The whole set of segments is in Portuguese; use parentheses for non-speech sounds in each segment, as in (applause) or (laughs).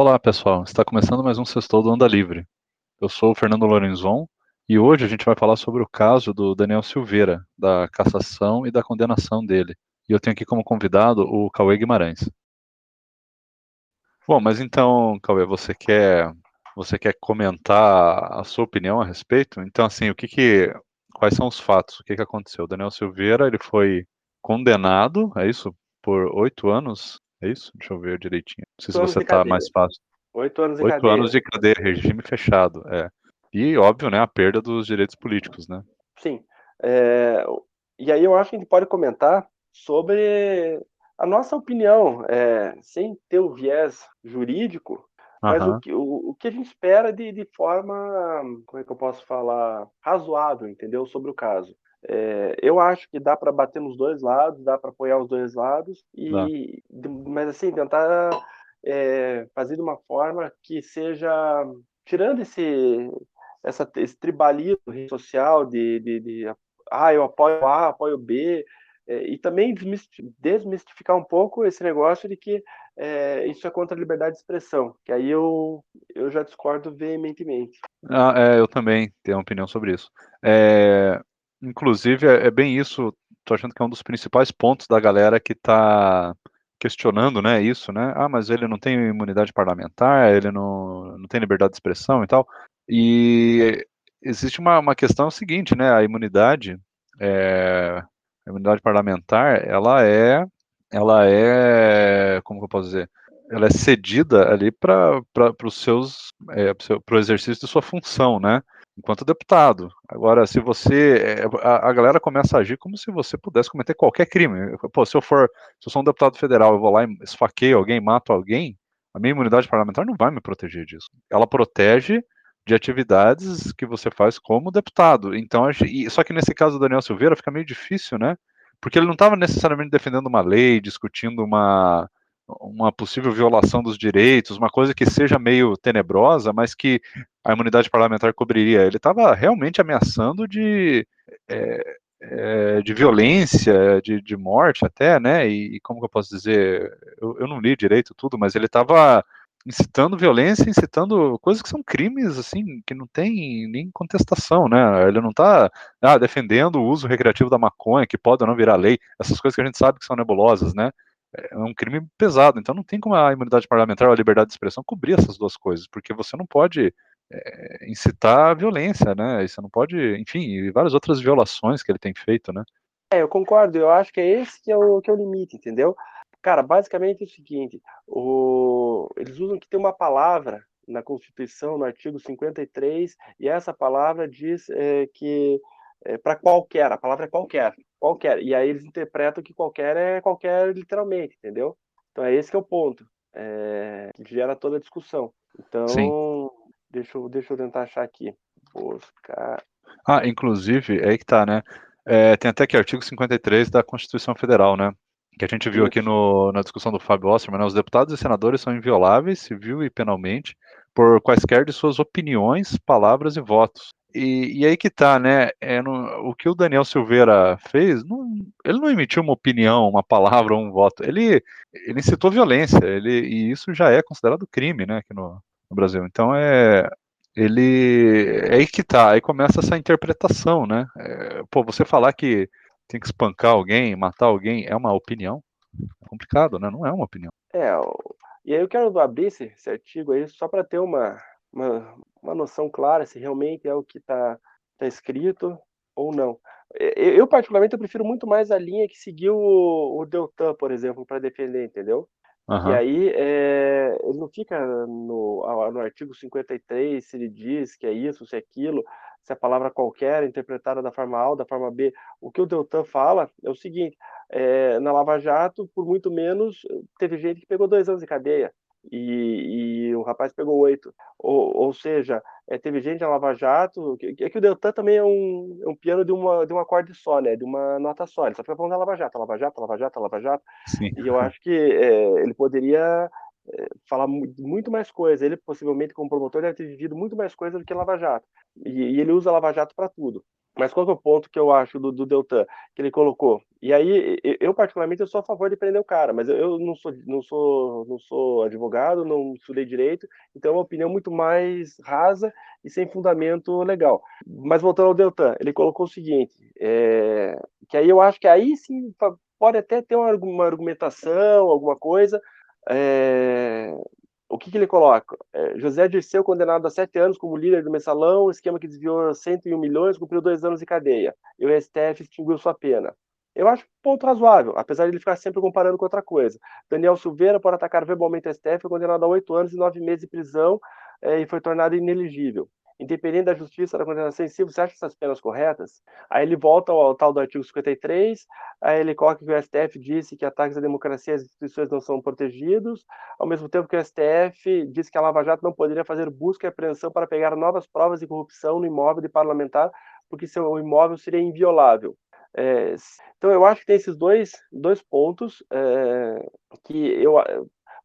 Olá, pessoal. Está começando mais um Sextou do Anda Livre. Eu sou o Fernando Lorenzon e hoje a gente vai falar sobre o caso do Daniel Silveira, da cassação e da condenação dele. E eu tenho aqui como convidado o Cauê Guimarães. Bom, mas então, Cauê, você quer você quer comentar a sua opinião a respeito? Então, assim, o que que quais são os fatos? O que que aconteceu? O Daniel Silveira, ele foi condenado, é isso? Por oito anos é isso? Deixa eu ver direitinho. Não sei se você tá mais fácil. Oito anos de Oito cadeia. anos de cadeia, regime fechado, é. E, óbvio, né, a perda dos direitos políticos, né? Sim. É, e aí eu acho que a gente pode comentar sobre a nossa opinião, é, sem ter o viés jurídico, mas Aham, o, que, o, o que a gente espera de, de forma, como é que eu posso falar, razoável, entendeu? Sobre o caso. É, eu acho que dá para bater nos dois lados, dá para apoiar os dois lados, e, mas assim, tentar é, fazer de uma forma que seja tirando esse, essa, esse tribalismo social de, de, de ah, eu apoio A, apoio B, é, e também desmisti- desmistificar um pouco esse negócio de que é, isso é contra a liberdade de expressão, que aí eu, eu já discordo veementemente. Ah, é, eu também tenho uma opinião sobre isso. É, inclusive, é, é bem isso, tô achando que é um dos principais pontos da galera que tá questionando, né, isso, né? Ah, mas ele não tem imunidade parlamentar, ele não, não tem liberdade de expressão e tal. E existe uma, uma questão seguinte, né? A imunidade, é, a imunidade parlamentar, ela é, ela é, como que eu posso dizer? Ela é cedida ali para os seus, é, para o exercício de sua função, né? Enquanto deputado. Agora, se você, é, a, a galera começa a agir como se você pudesse cometer qualquer crime. Pô, se eu for, se eu sou um deputado federal, eu vou lá e esfaqueio alguém, mato alguém, a minha imunidade parlamentar não vai me proteger disso. Ela protege de atividades que você faz como deputado. Então, só que nesse caso do Daniel Silveira fica meio difícil, né? Porque ele não estava necessariamente defendendo uma lei, discutindo uma, uma possível violação dos direitos, uma coisa que seja meio tenebrosa, mas que a imunidade parlamentar cobriria. Ele estava realmente ameaçando de, é, é, de violência, de, de, morte até, né? E, como que eu posso dizer? Eu, eu não li direito tudo, mas ele estava incitando violência, incitando coisas que são crimes, assim, que não tem nem contestação, né? Ele não está ah, defendendo o uso recreativo da maconha, que pode ou não virar lei, essas coisas que a gente sabe que são nebulosas, né? É um crime pesado, então não tem como a imunidade parlamentar ou a liberdade de expressão cobrir essas duas coisas, porque você não pode é, incitar a violência, né? E você não pode, enfim, e várias outras violações que ele tem feito, né? É, eu concordo, eu acho que é esse que é o, que é o limite, entendeu? Cara, basicamente é o seguinte, o... eles usam que tem uma palavra na Constituição, no artigo 53, e essa palavra diz é, que é, para qualquer, a palavra é qualquer, qualquer, e aí eles interpretam que qualquer é qualquer literalmente, entendeu? Então é esse que é o ponto, é, que gera toda a discussão. Então, Sim. deixa eu, deixa eu tentar achar aqui, buscar... Ah, inclusive, é aí que tá, né? É, tem até aqui artigo 53 da Constituição Federal, né? Que a gente viu aqui no, na discussão do Fábio Osterman, né? Os deputados e senadores são invioláveis, civil e penalmente, por quaisquer de suas opiniões, palavras e votos. E, e aí que tá, né? É no, o que o Daniel Silveira fez, não, ele não emitiu uma opinião, uma palavra um voto. Ele, ele incitou violência, ele, e isso já é considerado crime, né, aqui no, no Brasil. Então é, ele é aí que tá, aí começa essa interpretação, né? É, pô, você falar que tem que espancar alguém, matar alguém, é uma opinião? É complicado, né? Não é uma opinião. É, e aí eu quero abrir esse, esse artigo aí só para ter uma, uma, uma, noção clara se realmente é o que está tá escrito ou não. Eu, particularmente, eu prefiro muito mais a linha que seguiu o, o Deltan, por exemplo, para defender, entendeu? Uhum. E aí, é, ele não fica no, no artigo 53 se ele diz que é isso, se é aquilo, se a palavra qualquer interpretada da forma A ou da forma B. O que o Deltan fala é o seguinte: é, na Lava Jato, por muito menos, teve gente que pegou dois anos de cadeia. E, e o rapaz pegou oito. Ou, ou seja, é, teve gente na Lava Jato. Que, é que o Deltan também é um, é um piano de, uma, de um acorde só, né? De uma nota só. Ele só fica falando da Lava Jato, Lava Jato, Lava Jato, Lava Jato. Sim. E eu acho que é, ele poderia falar muito mais coisa. Ele, possivelmente, como promotor, deve ter vivido muito mais coisa do que Lava Jato. E, e ele usa Lava Jato para tudo. Mas qual é o ponto que eu acho do, do Deltan que ele colocou? E aí, eu particularmente eu sou a favor de prender o cara, mas eu não sou, não sou, não sou advogado, não estudei direito, então é uma opinião muito mais rasa e sem fundamento legal. Mas voltando ao Deltan, ele colocou o seguinte, é, que aí eu acho que aí sim pode até ter uma, uma argumentação, alguma coisa, é, o que, que ele coloca? É, José Dirceu, condenado a sete anos como líder do mensalão, esquema que desviou 101 milhões, cumpriu dois anos de cadeia. E o STF extinguiu sua pena. Eu acho ponto razoável, apesar de ele ficar sempre comparando com outra coisa. Daniel Silveira, por atacar verbalmente o STF, foi condenado a oito anos e nove meses de prisão é, e foi tornado inelegível independente da justiça da condenação em si, você acha essas penas corretas? Aí ele volta ao, ao, tal do artigo 53, aí ele coloca que o STF disse que ataques à democracia e às instituições não são protegidos, ao mesmo tempo que o STF disse que a Lava Jato não poderia fazer busca e apreensão para pegar novas provas de corrupção no imóvel de parlamentar, porque seu imóvel seria inviolável. É, então eu acho que tem esses dois, dois pontos é, que eu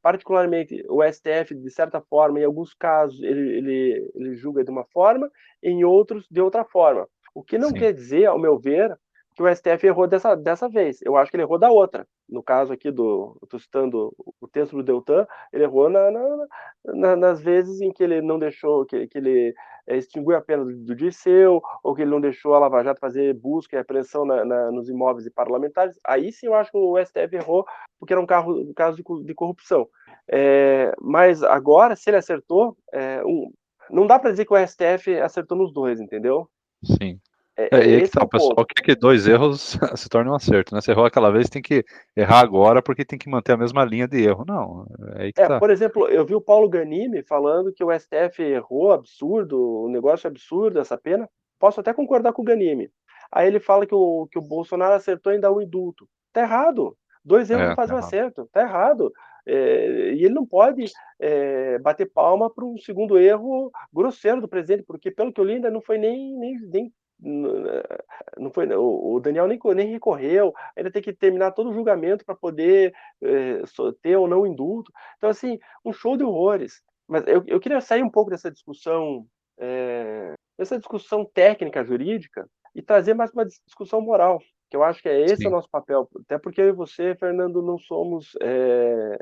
particularmente o STF, de certa forma, em alguns casos, ele, ele, ele julga de uma forma, em outros, de outra forma. O que não Sim. quer dizer, ao meu ver, que o STF errou dessa, dessa vez. Eu acho que ele errou da outra. No caso aqui do. Estou citando o texto do Deltan, ele errou na, na, na, nas vezes em que ele não deixou, que, que ele é, extinguiu a pena do, Dirceu, ou que ele não deixou a Lava Jato fazer busca e apreensão nos imóveis de parlamentares, aí sim eu acho que o STF errou, porque era um, carro, um caso de, de corrupção. É, mas agora, se ele acertou, é, um, não dá para dizer que o STF acertou nos dois, entendeu? Sim. É, é, e aí que tá, é o pessoal quer que dois erros (laughs) se tornem um acerto, né? Você errou aquela vez, tem que errar agora porque tem que manter a mesma linha de erro. Não, é aí que é, tá. Por exemplo, eu vi o Paulo Ganimi falando que o STF errou, absurdo, o negócio é absurdo, essa pena. Posso até concordar com o Ganimi. Aí ele fala que o, que o Bolsonaro acertou em dar o indulto. Tá errado. Dois erros é, não fazem tá um acerto. Tá errado. É, e ele não pode é, bater palma para um segundo erro grosseiro do presidente, porque, pelo que eu li, ainda não foi nem, nem, nem não foi o Daniel nem, nem recorreu, ainda tem que terminar todo o julgamento para poder é, ter ou não indulto. Então, assim, um show de horrores. Mas eu, eu queria sair um pouco dessa discussão, é, dessa discussão técnica jurídica e trazer mais uma discussão moral, que eu acho que é esse Sim. o nosso papel. Até porque eu e você, Fernando, não somos é,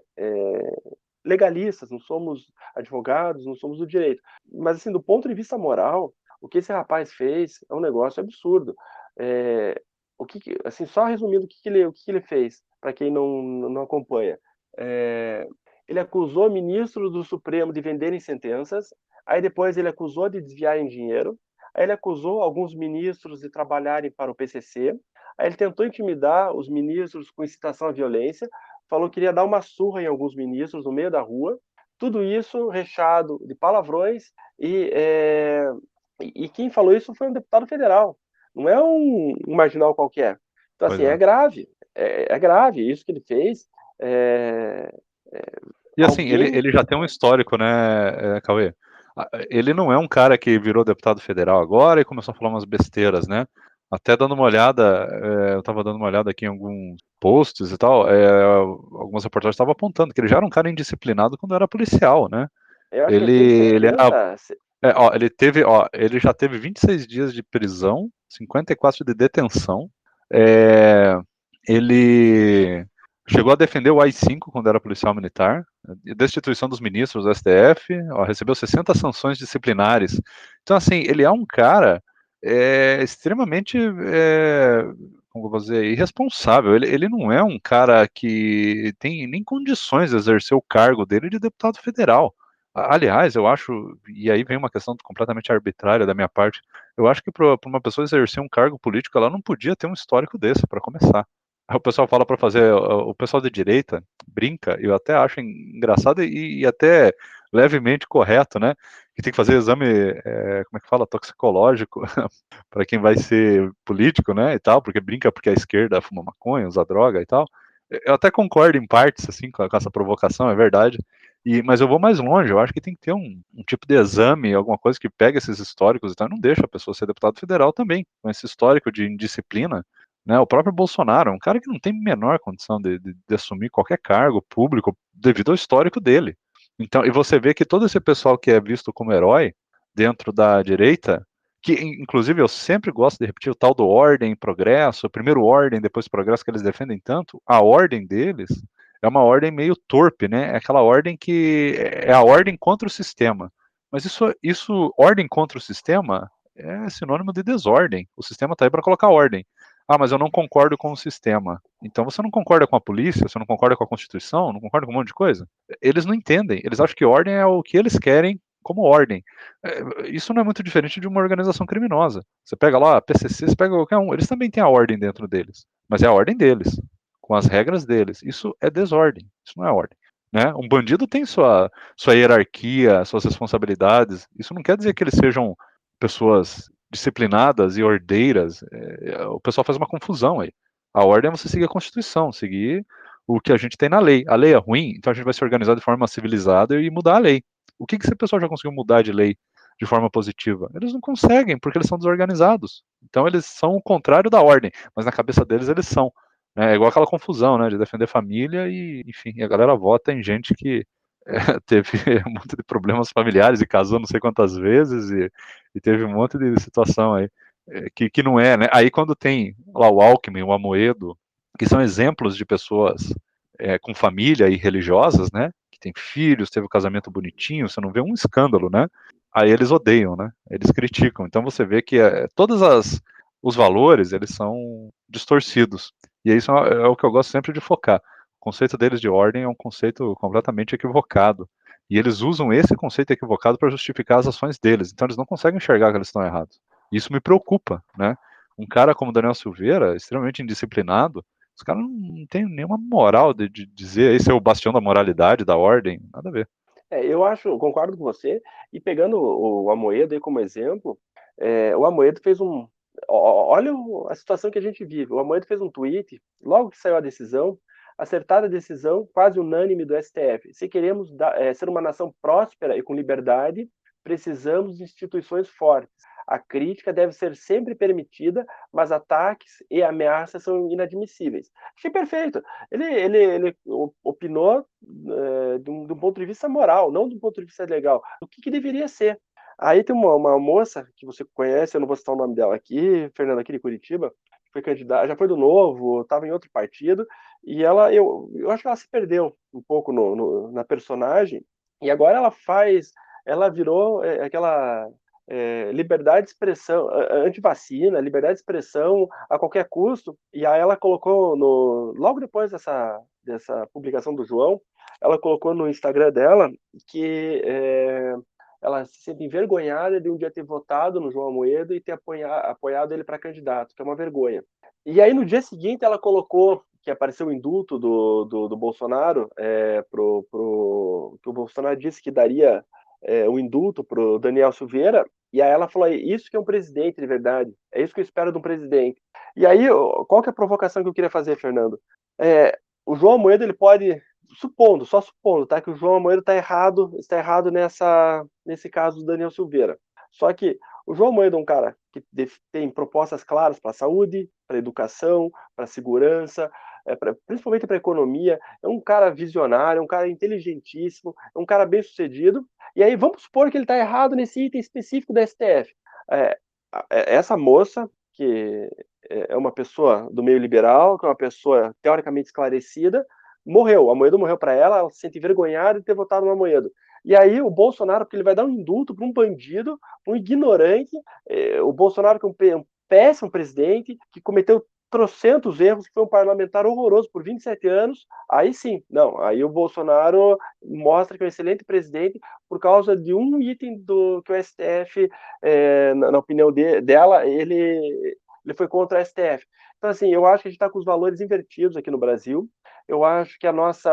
legalistas, não somos advogados, não somos do direito. Mas, assim, do ponto de vista moral, o que esse rapaz fez é um negócio absurdo. É, o que, assim, só resumindo o que, que ele, o que, que ele fez, para quem não, não acompanha. É, ele acusou ministros do Supremo de venderem sentenças, aí depois ele acusou de desviarem dinheiro, aí ele acusou alguns ministros de trabalharem para o PCC, aí ele tentou intimidar os ministros com incitação à violência, falou que iria dar uma surra em alguns ministros no meio da rua, tudo isso recheado de palavrões e é, e, quem falou isso foi um deputado federal, não é um, um marginal qualquer. Então, pois assim, é. é, grave, é, é, grave. Isso que ele fez. É, é e assim, alguém... ele, ele já tem um histórico, né, é, Cauê? Ele não é um cara que virou deputado federal agora e começou a falar umas besteiras, né? Até dando uma olhada, eu estava dando uma olhada aqui em alguns posts e tal, algumas reportagens estavam apontando que ele já era um cara indisciplinado quando era policial, né? ele, ele era é, ó, ele teve, ó, ele já teve 26 dias de prisão, 54 de detenção. É, ele chegou a defender o AI-5 quando era policial militar, destituição dos ministros do STF, ó, recebeu 60 sanções disciplinares. Então, assim, ele é um cara é, extremamente, é, como vou dizer, irresponsável. Ele, ele não é um cara que tem nem condições de exercer o cargo dele de deputado federal. Aliás, eu acho, e aí vem uma questão completamente arbitrária da minha parte, eu acho que para uma pessoa exercer um cargo político, ela não podia ter um histórico desse, para começar. Aí o pessoal fala para fazer, o pessoal de direita brinca, eu até acho engraçado e, e até levemente correto, né? Que tem que fazer exame, é, como é que fala, toxicológico, (laughs) para quem vai ser político, né? E tal, porque brinca porque a esquerda fuma maconha, usa droga e tal. Eu até concordo em partes, assim, com, essa provocação, é verdade. E, mas eu vou mais longe, eu acho que tem que ter um, um tipo de exame, alguma coisa que pegue esses históricos e tal, não deixa a pessoa ser deputado federal também, com esse histórico de indisciplina. Né, o próprio Bolsonaro é um cara que não tem menor condição de, de, de assumir qualquer cargo público devido ao histórico dele. Então, e você vê que todo esse pessoal que é visto como herói dentro da direita, que inclusive eu sempre gosto de repetir o tal do ordem progresso, primeiro ordem, depois progresso que eles defendem tanto, a ordem deles é uma ordem meio torpe, né? É aquela ordem que é a ordem contra o sistema. Mas isso, isso ordem contra o sistema é sinônimo de desordem. O sistema está aí para colocar ordem. Ah, mas eu não concordo com o sistema. Então você não concorda com a polícia, você não concorda com a Constituição, não concorda com um monte de coisa? Eles não entendem. Eles acham que ordem é o que eles querem como ordem. É, isso não é muito diferente de uma organização criminosa. Você pega lá a PCC, você pega qualquer um, eles também têm a ordem dentro deles, mas é a ordem deles, com as regras deles. Isso é desordem, isso não é ordem. Né? Um bandido tem sua, sua hierarquia, suas responsabilidades. Isso não quer dizer que eles sejam pessoas disciplinadas e ordeiras. É, o pessoal faz uma confusão aí. A ordem é você seguir a Constituição, seguir o que a gente tem na lei. A lei é ruim, então a gente vai se organizar de forma civilizada e mudar a lei. O que, que esse pessoal já conseguiu mudar de lei de forma positiva? Eles não conseguem, porque eles são desorganizados. Então eles são o contrário da ordem, mas na cabeça deles eles são. Né? É igual aquela confusão, né, de defender família e, enfim, a galera vota em gente que é, (laughs) teve (laughs) um monte de problemas familiares e casou não sei quantas vezes e, e teve um monte de situação aí é, que, que não é, né? Aí quando tem lá o Alckmin, o Amoedo, que são exemplos de pessoas é, com família e religiosas, né? tem filhos, teve um casamento bonitinho, você não vê um escândalo, né? Aí eles odeiam, né? Eles criticam. Então você vê que todos as, os valores, eles são distorcidos. E isso é, é o que eu gosto sempre de focar. O conceito deles de ordem é um conceito completamente equivocado. E eles usam esse conceito equivocado para justificar as ações deles. Então eles não conseguem enxergar que eles estão errados. Isso me preocupa, né? Um cara como Daniel Silveira, extremamente indisciplinado, os caras não têm nenhuma moral de, de dizer esse é o bastião da moralidade, da ordem, nada a ver. É, eu acho, concordo com você, e pegando o, o Amoedo aí como exemplo, é, o Amoedo fez um. Olha a situação que a gente vive. O Amoedo fez um tweet, logo que saiu a decisão, acertada a decisão quase unânime do STF. Se queremos é, ser uma nação próspera e com liberdade, precisamos de instituições fortes. A crítica deve ser sempre permitida, mas ataques e ameaças são inadmissíveis. Achei perfeito. Ele, ele, ele opinou é, de, um, de, um, ponto de vista moral, não de um ponto de vista legal. O que, que deveria ser? Aí tem uma, uma, moça que você conhece, eu não vou citar o nome dela aqui, Fernanda aqui de Curitiba, foi candidata, já foi do Novo, estava em outro partido, e ela, eu, eu acho que ela se perdeu um pouco no, no na personagem, e agora ela faz, ela virou é, aquela é, liberdade de expressão, antivacina, liberdade de expressão a qualquer custo. E aí ela colocou no logo depois dessa dessa publicação do João, ela colocou no Instagram dela que é, ela se sente envergonhada de um dia ter votado no João Amoedo e ter apoiado, apoiado ele para candidato, que é uma vergonha. E aí no dia seguinte ela colocou que apareceu o indulto do, do, do Bolsonaro, é, pro, pro, que o Bolsonaro disse que daria é, o indulto para o Daniel Silveira, e aí ela falou, isso que é um presidente de verdade, é isso que eu espero de um presidente. E aí, qual que é a provocação que eu queria fazer, Fernando? É, o João Moedo, ele pode, supondo, só supondo, tá, que o João Moedo está errado, está errado nessa, nesse caso do Daniel Silveira. Só que o João Moedo é um cara que tem propostas claras para a saúde, para a educação, para a segurança, é, pra, principalmente para a economia. É um cara visionário, é um cara inteligentíssimo, é um cara bem sucedido. E aí vamos supor que ele está errado nesse item específico da STF. É, é, essa moça, que é uma pessoa do meio liberal, que é uma pessoa teoricamente esclarecida, morreu. A Moedo morreu para ela, ela se sente envergonhada de ter votado no Moedo. E aí o Bolsonaro, porque ele vai dar um indulto para um bandido, um ignorante, é, o Bolsonaro que é um péssimo presidente, que cometeu trocentos erros, que foi um parlamentar horroroso por 27 anos, aí sim, não, aí o Bolsonaro mostra que é um excelente presidente por causa de um item do que o STF, é, na, na, opinião de, dela, ele, ele foi contra o STF. Então, assim, eu acho que a gente está com os valores invertidos aqui no Brasil, eu acho que a nossa,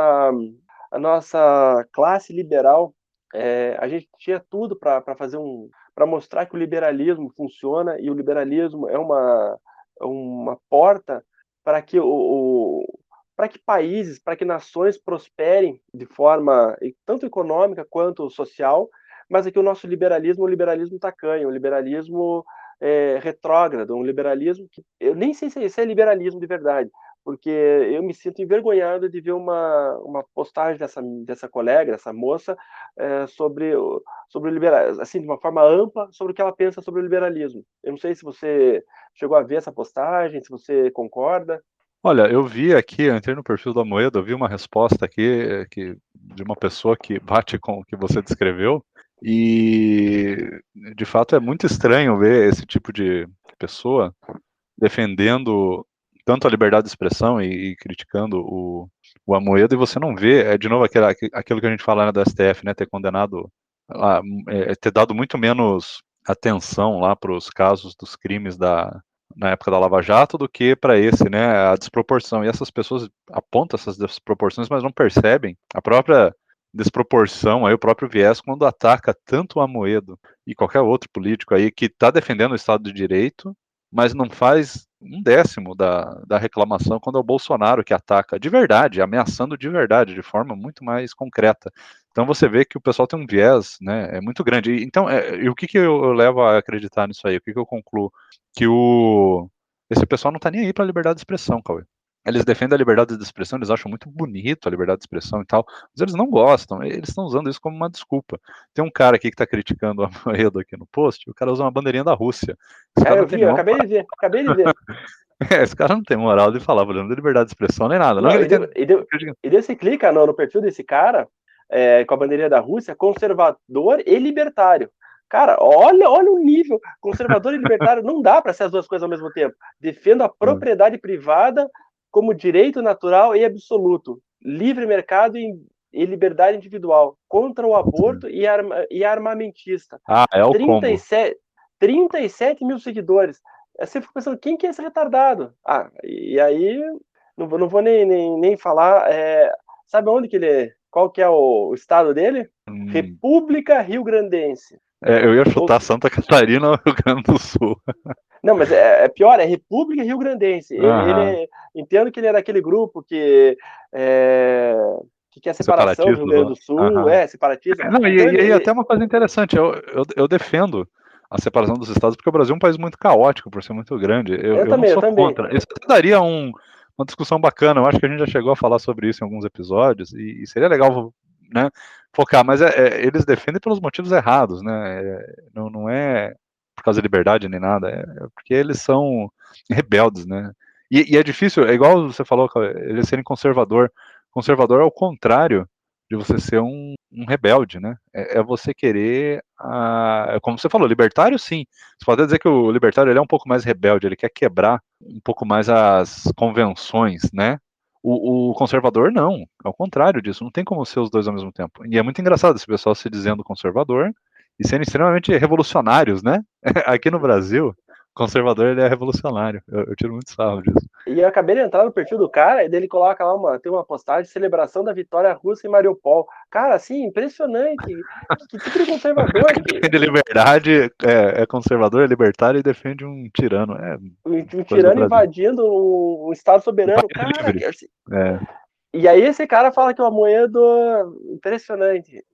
a nossa classe liberal, é, a gente tinha tudo para fazer um para mostrar que o liberalismo funciona e o liberalismo é uma uma porta para que o, para que países, para que nações prosperem de forma tanto econômica quanto social, mas aqui o nosso liberalismo, o liberalismo tacanho, o liberalismo é, retrógrado, um liberalismo que eu nem sei se é liberalismo de verdade, porque eu me sinto envergonhado de ver uma, uma postagem dessa, dessa colega, dessa moça, é, sobre, sobre o liberalismo, assim, de uma forma ampla, sobre o que ela pensa sobre o liberalismo. Eu não sei se você chegou a ver essa postagem, se você concorda. Olha, eu vi aqui, eu entrei no perfil da Moeda, eu vi uma resposta aqui que, de uma pessoa que bate com o que você descreveu, e de fato é muito estranho ver esse tipo de pessoa defendendo tanto a liberdade de expressão e, e criticando o, o Amoedo, e você não vê, é de novo aquilo, aquilo que a gente fala né, STF, né, ter condenado, é, ter dado muito menos atenção lá para os casos dos crimes da, na época da Lava Jato do que para esse, né, a desproporção. E essas pessoas apontam essas desproporções, mas não percebem a própria desproporção, aí o próprio viés quando ataca tanto o Amoedo e qualquer outro político aí que está defendendo o Estado de Direito, mas não faz um décimo da, da reclamação quando é o Bolsonaro que ataca de verdade, ameaçando de verdade, de forma muito mais concreta. Então você vê que o pessoal tem um viés, né, é muito grande. Então, é, e o que, que eu, eu, levo a acreditar nisso aí? O que, que eu concluo? Que o esse pessoal não está nem aí para a liberdade de expressão, Cauê. Eles defendem a liberdade de expressão, eles acham muito bonito a liberdade de expressão e tal, mas eles não gostam, eles estão usando isso como uma desculpa. Tem um cara aqui que está criticando a (laughs) Moedo aqui no post, o cara usa uma bandeirinha da Rússia. é, eu vi, eu acabei de ver, acabei de ver. (laughs) É, esse cara não tem moral de falar, falando de liberdade de expressão nem nada. Não, não, e, deu, deu, daí você clica no, no perfil desse cara, é, com a bandeirinha da Rússia, conservador e libertário. Cara, olha, olha o nível. Conservador e libertário não dá para ser as duas coisas ao mesmo tempo. Defendo a hum. propriedade privada como direito natural e absoluto, livre mercado e, e liberdade individual, contra o aborto e, arma, e armamentista. Ah, é o 37, 37 mil seguidores. Você fica pensando, quem que é esse retardado? Ah, e aí, não, não vou nem, nem, nem falar, é, sabe onde que ele é? Qual que é o, o estado dele? Hum. República Rio Grandense. É, eu ia chutar Santa Catarina ou (laughs) Rio Grande do Sul. Não, mas é, é pior, é República Rio Grandense. Ele, ele é, entendo que ele é daquele grupo que é, que quer separação do Rio Grande do Sul, uhum. é, separatista. Não, e, então, e, e até uma coisa interessante, eu, eu, eu, defendo a separação dos estados, porque o Brasil é um país muito caótico, por ser muito grande. Eu, eu, também, não sou contra. Isso daria um, uma discussão bacana, eu acho que a gente já chegou a falar sobre isso em alguns episódios, e, e seria legal né, focar, mas é, é, eles defendem pelos motivos errados, né? É, não, não é por causa da liberdade nem nada, é, é porque eles são (laughs) rebeldes, né? E, e, é difícil, é igual você falou, eles serem conservador. Conservador é o contrário de você ser um, um rebelde, né? É, é você querer, a, como você falou, libertário, sim. Você pode dizer que o libertário ele é um pouco mais rebelde, ele quer quebrar um pouco mais as convenções, né? O, o, conservador não, ao contrário disso, não tem como ser os dois ao mesmo tempo. E é muito engraçado esse pessoal se dizendo conservador e sendo extremamente revolucionários, né? (laughs) Aqui no Brasil, conservador ele é revolucionário. Eu, eu, tiro muito sarro disso. E eu acabei de entrar no perfil do cara e dele coloca lá uma, tem uma postagem de celebração da vitória russa em Mariupol. Cara, assim, impressionante. que, tipo de conservador? que (laughs) defende liberdade, é, é, conservador, é libertário e defende um tirano. É, um, um tirano invadindo um, um, Estado soberano. Cara, assim, é. E aí esse cara fala que o Amoedo impressionante.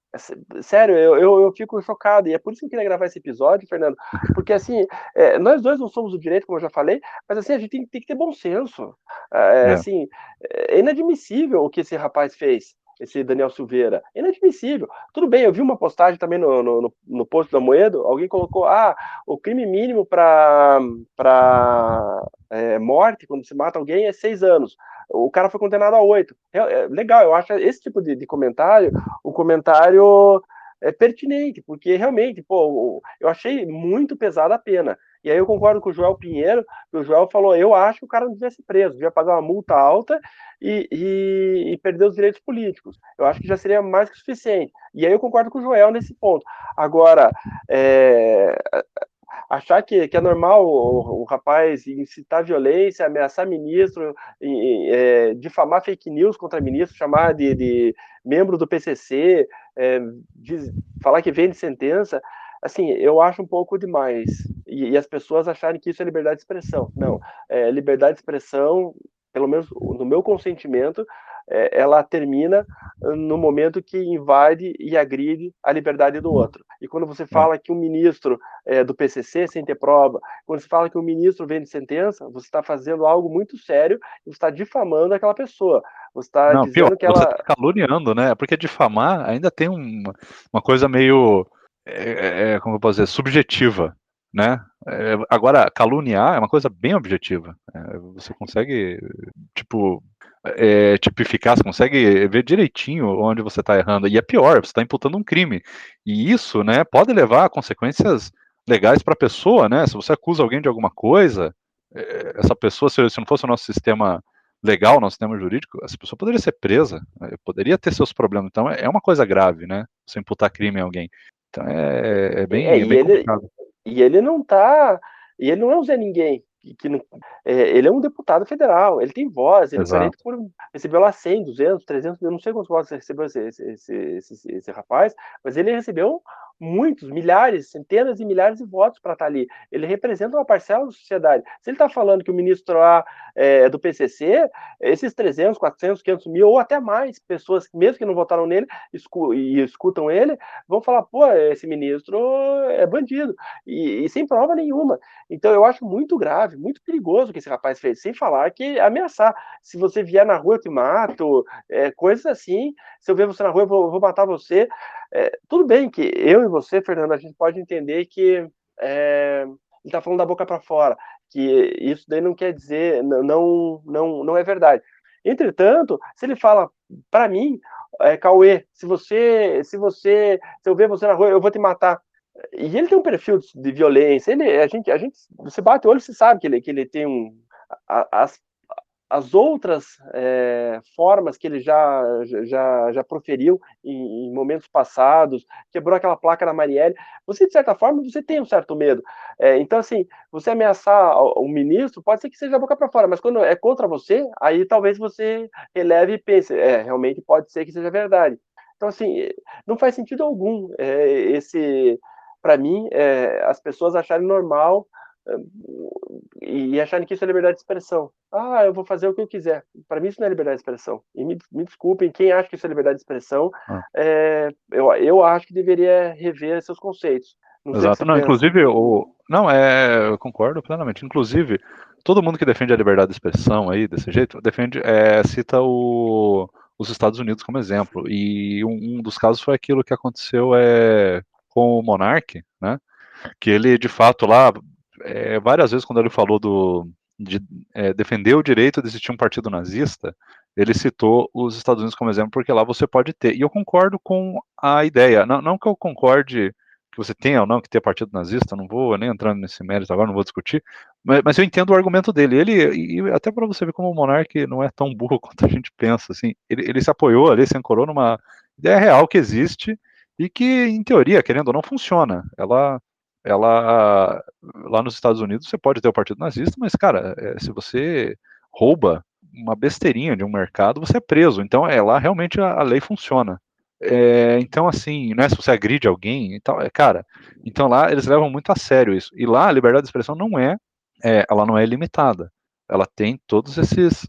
Sério, eu, eu, eu, fico chocado, e é por isso que eu queria gravar esse episódio, Fernando, (laughs) porque assim, é, nós dois não somos do direito, como eu já falei, mas assim, a gente tem, tem que ter bom senso. É, é. Assim, é inadmissível o que esse rapaz fez, esse Daniel Silveira. Inadmissível. Tudo bem, eu vi uma postagem também no, no, no post da Moedo, alguém colocou, ah, o crime mínimo para é, morte, quando se mata alguém, é seis anos o cara foi condenado a oito. É, é, legal, eu acho esse tipo de, de comentário um comentário é, pertinente, porque realmente, pô, eu achei muito pesada a pena. E aí eu concordo com o Joel Pinheiro, que o Joel falou, eu acho que o cara não devia ser preso, devia pagar uma multa alta e, e, e, perder os direitos políticos. Eu acho que já seria mais que suficiente. E aí eu concordo com o Joel nesse ponto. Agora, é, achar que, que é normal o, o rapaz incitar violência, ameaçar ministro, e, é, difamar fake news contra ministro, chamar de, de membro do PCC, é, de, falar que vende sentença, assim, eu acho um pouco demais. E, e, as pessoas acharem que isso é liberdade de expressão. Não, é, liberdade de expressão, pelo menos no meu consentimento, é, ela termina no momento que invade e agride a liberdade do outro. E quando você fala que um ministro é, do PCC, sem ter prova, quando você fala que um ministro vem de sentença, você está fazendo algo muito sério e você está difamando aquela pessoa. Você está dizendo pior, que ela. Você está caluniando, né? Porque difamar ainda tem uma, uma coisa meio. É, é, é como eu posso dizer? Subjetiva né? É, agora, caluniar é uma coisa bem objetiva. É, você consegue, tipo, é, tipificar, você consegue ver direitinho onde você está errando. E é pior, você está imputando um crime. E isso, né, pode levar a consequências legais para a pessoa, né? Se você acusa alguém de alguma coisa, é, essa pessoa, se, se não fosse o nosso sistema legal, nosso sistema jurídico, essa pessoa poderia ser presa, né? poderia ter seus problemas. Então é uma coisa grave, né? Você imputar crime em alguém. Então é, é bem, é, bem complicado. Ele e ele não tá. E ele não é um Zé Ninguém. Que, não, é, ele é um deputado federal, ele tem voz, ele por, recebeu lá 100, 200, 300, eu não sei quantos votos recebeu esse, esse, esse, esse, esse rapaz, mas ele recebeu muitos, milhares, centenas e milhares de votos para estar tá ali. Ele representa uma parcela da sociedade. Se ele está falando que o ministro A é do PCC, esses 300, 400, 500 mil ou até mais pessoas, mesmo que não votaram nele escu e escutam ele, vão falar: pô, esse ministro é bandido. E, e, sem prova nenhuma. Então eu acho muito grave, muito perigoso o que esse rapaz fez, sem falar que ameaçar. Se você vier na rua, eu te mato, é, coisas assim. Se eu ver você na rua, eu vou, vou matar você. É, tudo bem que eu e você, Fernando, a gente pode entender que é, ele está falando da boca para fora, que isso daí não quer dizer, não, não, não é verdade. Entretanto, se ele fala para mim, é, Cauê, se você, se você, se eu ver você na rua, eu vou te matar. E ele tem um perfil de violência. Ele, a gente, a gente, você bate o olho, você sabe que ele, que ele tem um, as as outras é, formas que ele já, já, já proferiu em, em, momentos passados, quebrou aquela placa na Marielle, você, de certa forma, você tem um certo medo. É, então, assim, você ameaçar o, ministro, pode ser que seja boca para fora, mas quando é contra você, aí talvez você releve e pense, é, realmente pode ser que seja verdade. Então, assim, não faz sentido algum é, esse, para mim, é, as pessoas acharem normal e acharem que isso é liberdade de expressão. Ah, eu vou fazer o que eu quiser. Para mim isso não é liberdade de expressão. E me, me desculpem, quem acha que isso é liberdade de expressão, ah. é, eu, eu acho que deveria rever seus conceitos. Não Exato, não, inclusive, o... não, é, eu concordo plenamente. Inclusive, todo mundo que defende a liberdade de expressão aí, desse jeito, defende, é, cita o, os Estados Unidos como exemplo. E um, um dos casos foi aquilo que aconteceu é, com o Monark, né? Que ele, de fato, lá é, várias vezes quando ele falou do, de é, defender o direito de existir um partido nazista, ele citou os Estados Unidos como exemplo, porque lá você pode ter. E eu concordo com a ideia. Não, não que eu concorde que você tenha ou não que ter partido nazista, não vou nem entrar nesse mérito agora, não vou discutir, mas, mas eu entendo o argumento dele. Ele, e até para você ver como o Monark não é tão burro (laughs) quanto a gente pensa, assim, ele, ele se apoiou ali, se ancorou numa ideia real que existe e que, em teoria, querendo ou não, funciona. Ela ela lá nos Estados Unidos você pode ter o partido nazista, mas cara, é, se você rouba uma besteirinha de um mercado, você é preso. Então é lá realmente a, a lei funciona. É, então assim, né, se você agride alguém, então, é, cara, então lá eles levam muito a sério isso. E lá a liberdade de expressão não é, é ela não é ilimitada. Ela tem todos esses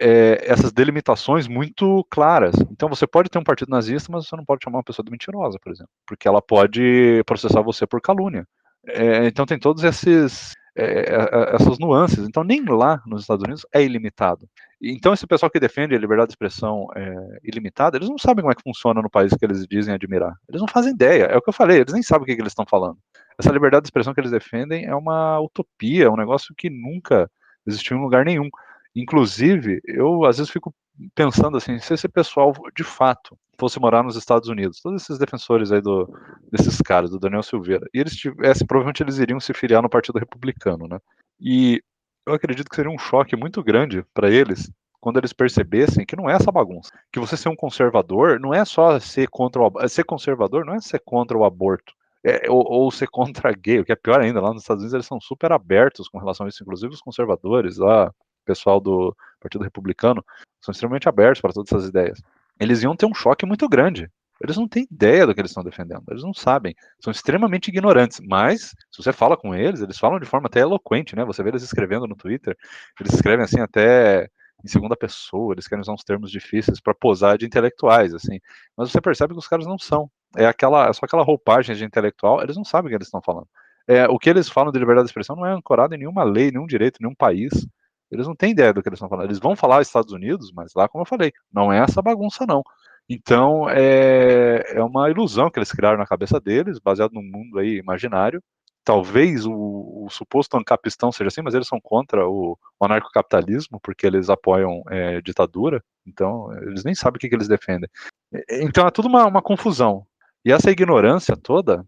é, essas delimitações muito claras. Então você pode ter um partido nazista, mas você não pode chamar uma pessoa de mentirosa, por exemplo, porque ela pode processar você por calúnia. É, então tem todos esses é, é, essas nuances. Então nem lá nos Estados Unidos é ilimitado. Então esse pessoal que defende a liberdade de expressão é, ilimitada, eles não sabem como é que funciona no país que eles dizem admirar. Eles não fazem ideia. É o que eu falei. Eles nem sabem o que, que eles estão falando. Essa liberdade de expressão que eles defendem é uma utopia, é um negócio que nunca existiu em lugar nenhum. Inclusive, eu às vezes fico pensando assim, se esse pessoal de fato fosse morar nos Estados Unidos, todos esses defensores aí do, desses caras, do Daniel Silveira, e eles tivessem, provavelmente eles iriam se filiar no Partido Republicano, né? E eu acredito que seria um choque muito grande para eles quando eles percebessem que não é essa bagunça, que você ser um conservador não é só ser contra o ser conservador não é ser contra o aborto, é, ou, ou, ser contra gay, o que é pior ainda, lá nos Estados Unidos eles são super abertos com relação a isso, inclusive os conservadores lá, pessoal do Partido Republicano são extremamente abertos para todas essas ideias. Eles iam ter um choque muito grande. Eles não têm ideia do que eles estão defendendo, eles não sabem, são extremamente ignorantes. Mas, se você fala com eles, eles falam de forma até eloquente, né? Você vê eles escrevendo no Twitter, eles escrevem assim até em segunda pessoa, eles querem usar uns termos difíceis para posar de intelectuais, assim. Mas você percebe que os caras não são. É aquela, é só aquela roupagem de intelectual, eles não sabem o que eles estão falando. É, o que eles falam de liberdade de expressão não é ancorado em nenhuma lei, nenhum direito, nenhum país. Eles não têm ideia do que eles estão falando. Eles vão falar Estados Unidos, mas lá, como eu falei, não é essa bagunça, não. Então, é, é uma ilusão que eles criaram na cabeça deles, baseado num mundo aí imaginário. Talvez o, o suposto ancapistão seja assim, mas eles são contra o, o anarcocapitalismo, porque eles apoiam é, ditadura, então eles nem sabem o que, que eles defendem. Então é tudo uma, uma confusão. E essa ignorância toda,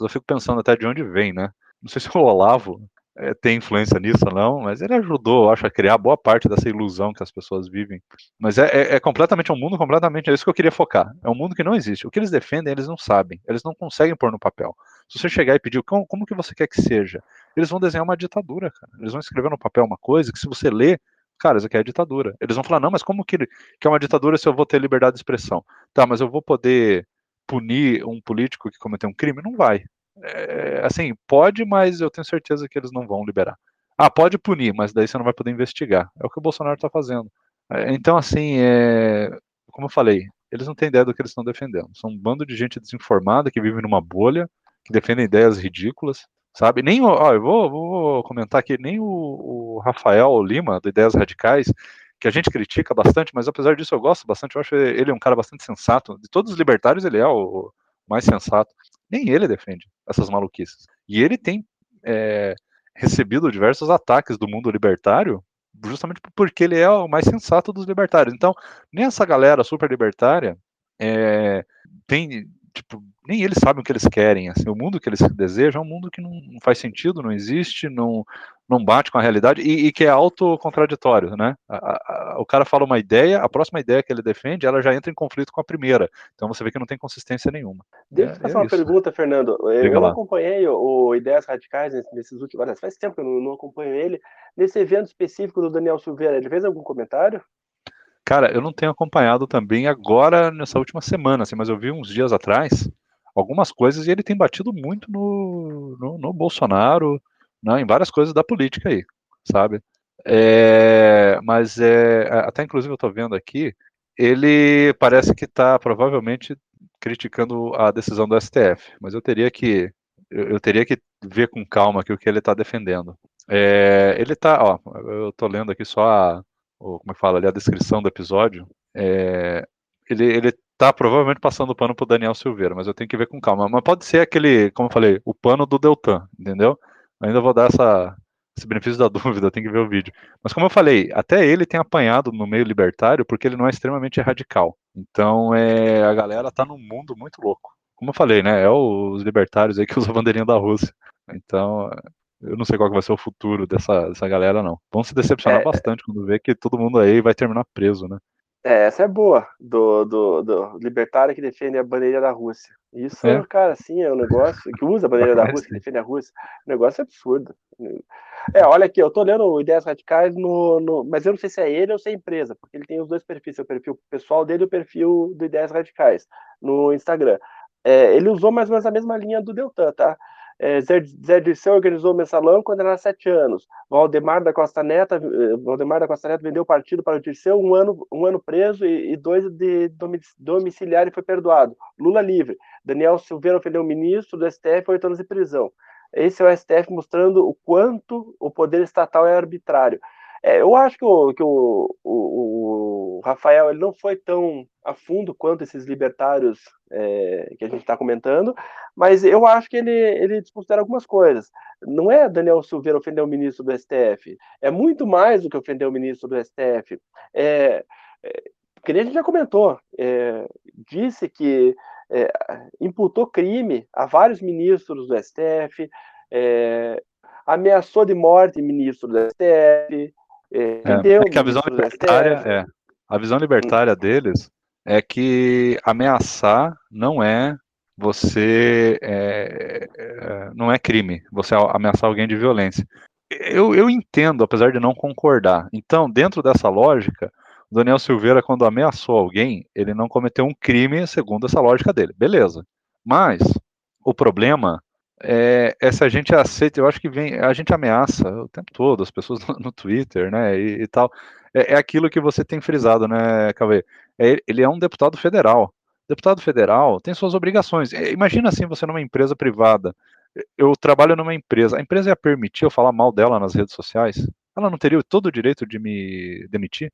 eu fico pensando até de onde vem, né? Não sei se o Olavo é, tem influência nisso ou não, mas ele ajudou, acho, a criar boa parte dessa ilusão que as pessoas vivem. Mas é, é, é, completamente um mundo completamente, é isso que eu queria focar. É um mundo que não existe. O que eles defendem, eles não sabem. Eles não conseguem pôr no papel. Se você chegar e pedir como, como que você quer que seja, eles vão desenhar uma ditadura, cara. Eles vão escrever no papel uma coisa que se você ler, cara, isso aqui é ditadura. Eles vão falar, não, mas como que, que é uma ditadura se eu vou ter liberdade de expressão? Tá, mas eu vou poder punir um político que cometeu um crime? Não vai é, assim, pode, mas eu tenho certeza que eles não vão liberar. Ah, pode punir, mas daí você não vai poder investigar. É o que o Bolsonaro está fazendo. É, então, assim, é, como eu falei, eles não têm ideia do que eles estão defendendo. São um bando de gente desinformada que vive numa bolha, que defende ideias ridículas, sabe? Nem, ó, eu vou, vou comentar aqui, nem o, o, Rafael Lima, do Ideias Radicais, que a gente critica bastante, mas apesar disso eu gosto bastante, eu acho ele um cara bastante sensato. De todos os libertários, ele é o mais sensato. Nem ele defende essas maluquices. E ele tem é, recebido diversos ataques do mundo libertário justamente porque ele é o mais sensato dos libertários. Então, nem essa galera super libertária é, tem, tipo, nem eles sabem o que eles querem. Assim, o mundo que eles desejam é um mundo que não, não faz sentido, não existe, não, não bate com a realidade e, e que é autocontraditório, né? A, a, o cara fala uma ideia, a próxima ideia que ele defende, ela já entra em conflito com a primeira. Então você vê que não tem consistência nenhuma. Deixa eu é, fazer é uma isso. pergunta, Fernando. Eu Diga não lá. acompanhei o, o, Ideias Radicais nesses últimos. Faz tempo que eu não, não acompanho ele. Nesse evento específico do Daniel Silveira, ele fez algum comentário? Cara, eu não tenho acompanhado também agora nessa última semana, assim, mas eu vi uns dias atrás algumas coisas e ele tem batido muito no, no, no Bolsonaro, né, em várias coisas da política aí, sabe? É, mas é, até inclusive eu estou vendo aqui, ele parece que está provavelmente criticando a decisão do STF, mas eu teria que eu, teria que ver com calma aqui o que ele está defendendo. É, ele está, ó, eu estou lendo aqui só a, o, como é que fala ali, a descrição do episódio. É, ele, ele tá provavelmente passando o pano pro Daniel Silveira, mas eu tenho que ver com calma. Mas pode ser aquele, como eu falei, o pano do Deltan, entendeu? ainda vou dar essa, esse benefício da (laughs) dúvida, tem que ver o vídeo. Mas como eu falei, até ele tem apanhado no meio libertário porque ele não é extremamente radical. Então é, a galera tá num mundo muito louco. Como eu falei, né? É os libertários aí que (laughs) usam a bandeirinha da Rússia. Então, eu não sei qual vai ser o futuro dessa, dessa galera, não. Vão se decepcionar é, bastante quando vê que todo mundo aí vai terminar preso, né? É, essa é boa, do, do, do libertário que defende a bandeira da Rússia. Isso, é. cara, assim, é um negócio que usa a bandeira da (laughs) Rússia, que defende a Rússia. Um negócio absurdo. É, olha aqui, eu tô lendo Ideias Radicais no, no, Mas eu não sei se é ele ou se é a empresa, porque ele tem os dois perfis, o perfil pessoal dele e o perfil do Ideias Radicais no Instagram. É, ele usou mais ou menos a mesma linha do Deltan, tá? É, Zé, Dirceu organizou o mensalão quando era sete anos. Valdemar da Costa Neto, eh, Valdemar da Costa Neto vendeu o partido para o Dirceu, um ano, um ano preso e, e dois de domiciliar e foi perdoado. Lula livre. Daniel Silveira ofendeu o ministro do STF, oito anos de prisão. Esse é o STF mostrando o quanto o poder estatal é arbitrário. É, eu acho que, o, que o, o, o, Rafael ele não foi tão a fundo quanto esses libertários é, que a gente está comentando, mas eu acho que ele, ele desconsidera algumas coisas. Não é Daniel Silveira ofender o ministro do STF, é muito mais do que ofender o ministro do STF. É, é, que nem a gente já comentou, é, disse que é, imputou crime a vários ministros do STF, é, ameaçou de morte ministro do STF, é, é, que a visão libertária é a visão libertária deles é que ameaçar não é você é, é, não é crime, você ameaçar alguém de violência. Eu, eu entendo, apesar de não concordar. Então, dentro dessa lógica, o Daniel Silveira, quando ameaçou alguém, ele não cometeu um crime segundo essa lógica dele. Beleza. Mas o problema é, essa gente aceita, eu acho que vem, a gente ameaça o tempo todo, as pessoas (laughs) no, no Twitter, né, e, e, tal. é, é aquilo que você tem frisado, né, Cauê? É, ele é um deputado federal. Deputado federal tem suas obrigações. É, imagina assim você numa empresa privada. Eu trabalho numa empresa. A empresa ia permitir eu falar mal dela nas redes sociais? Ela não teria todo o direito de me demitir?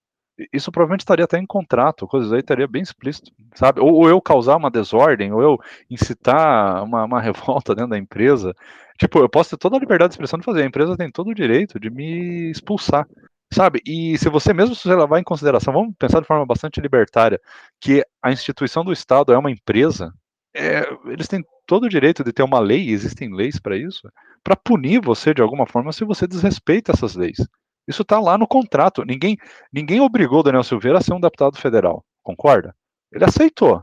Isso provavelmente estaria até em contrato, coisas aí estaria bem explícito, sabe? Ou, ou eu causar uma desordem, ou eu incitar uma, uma (laughs) revolta dentro da empresa. Tipo, eu posso ter toda a liberdade de expressão de fazer, a empresa tem todo o direito de me expulsar. Sabe? E se você mesmo se levar em consideração, vamos pensar de forma bastante libertária, que a instituição do Estado é uma empresa, é, eles têm todo o direito de ter uma lei, existem leis para isso, para punir você de alguma forma se você desrespeita essas leis. Isso está lá no contrato. Ninguém, ninguém obrigou o Daniel Silveira a ser um deputado federal, concorda? Ele aceitou.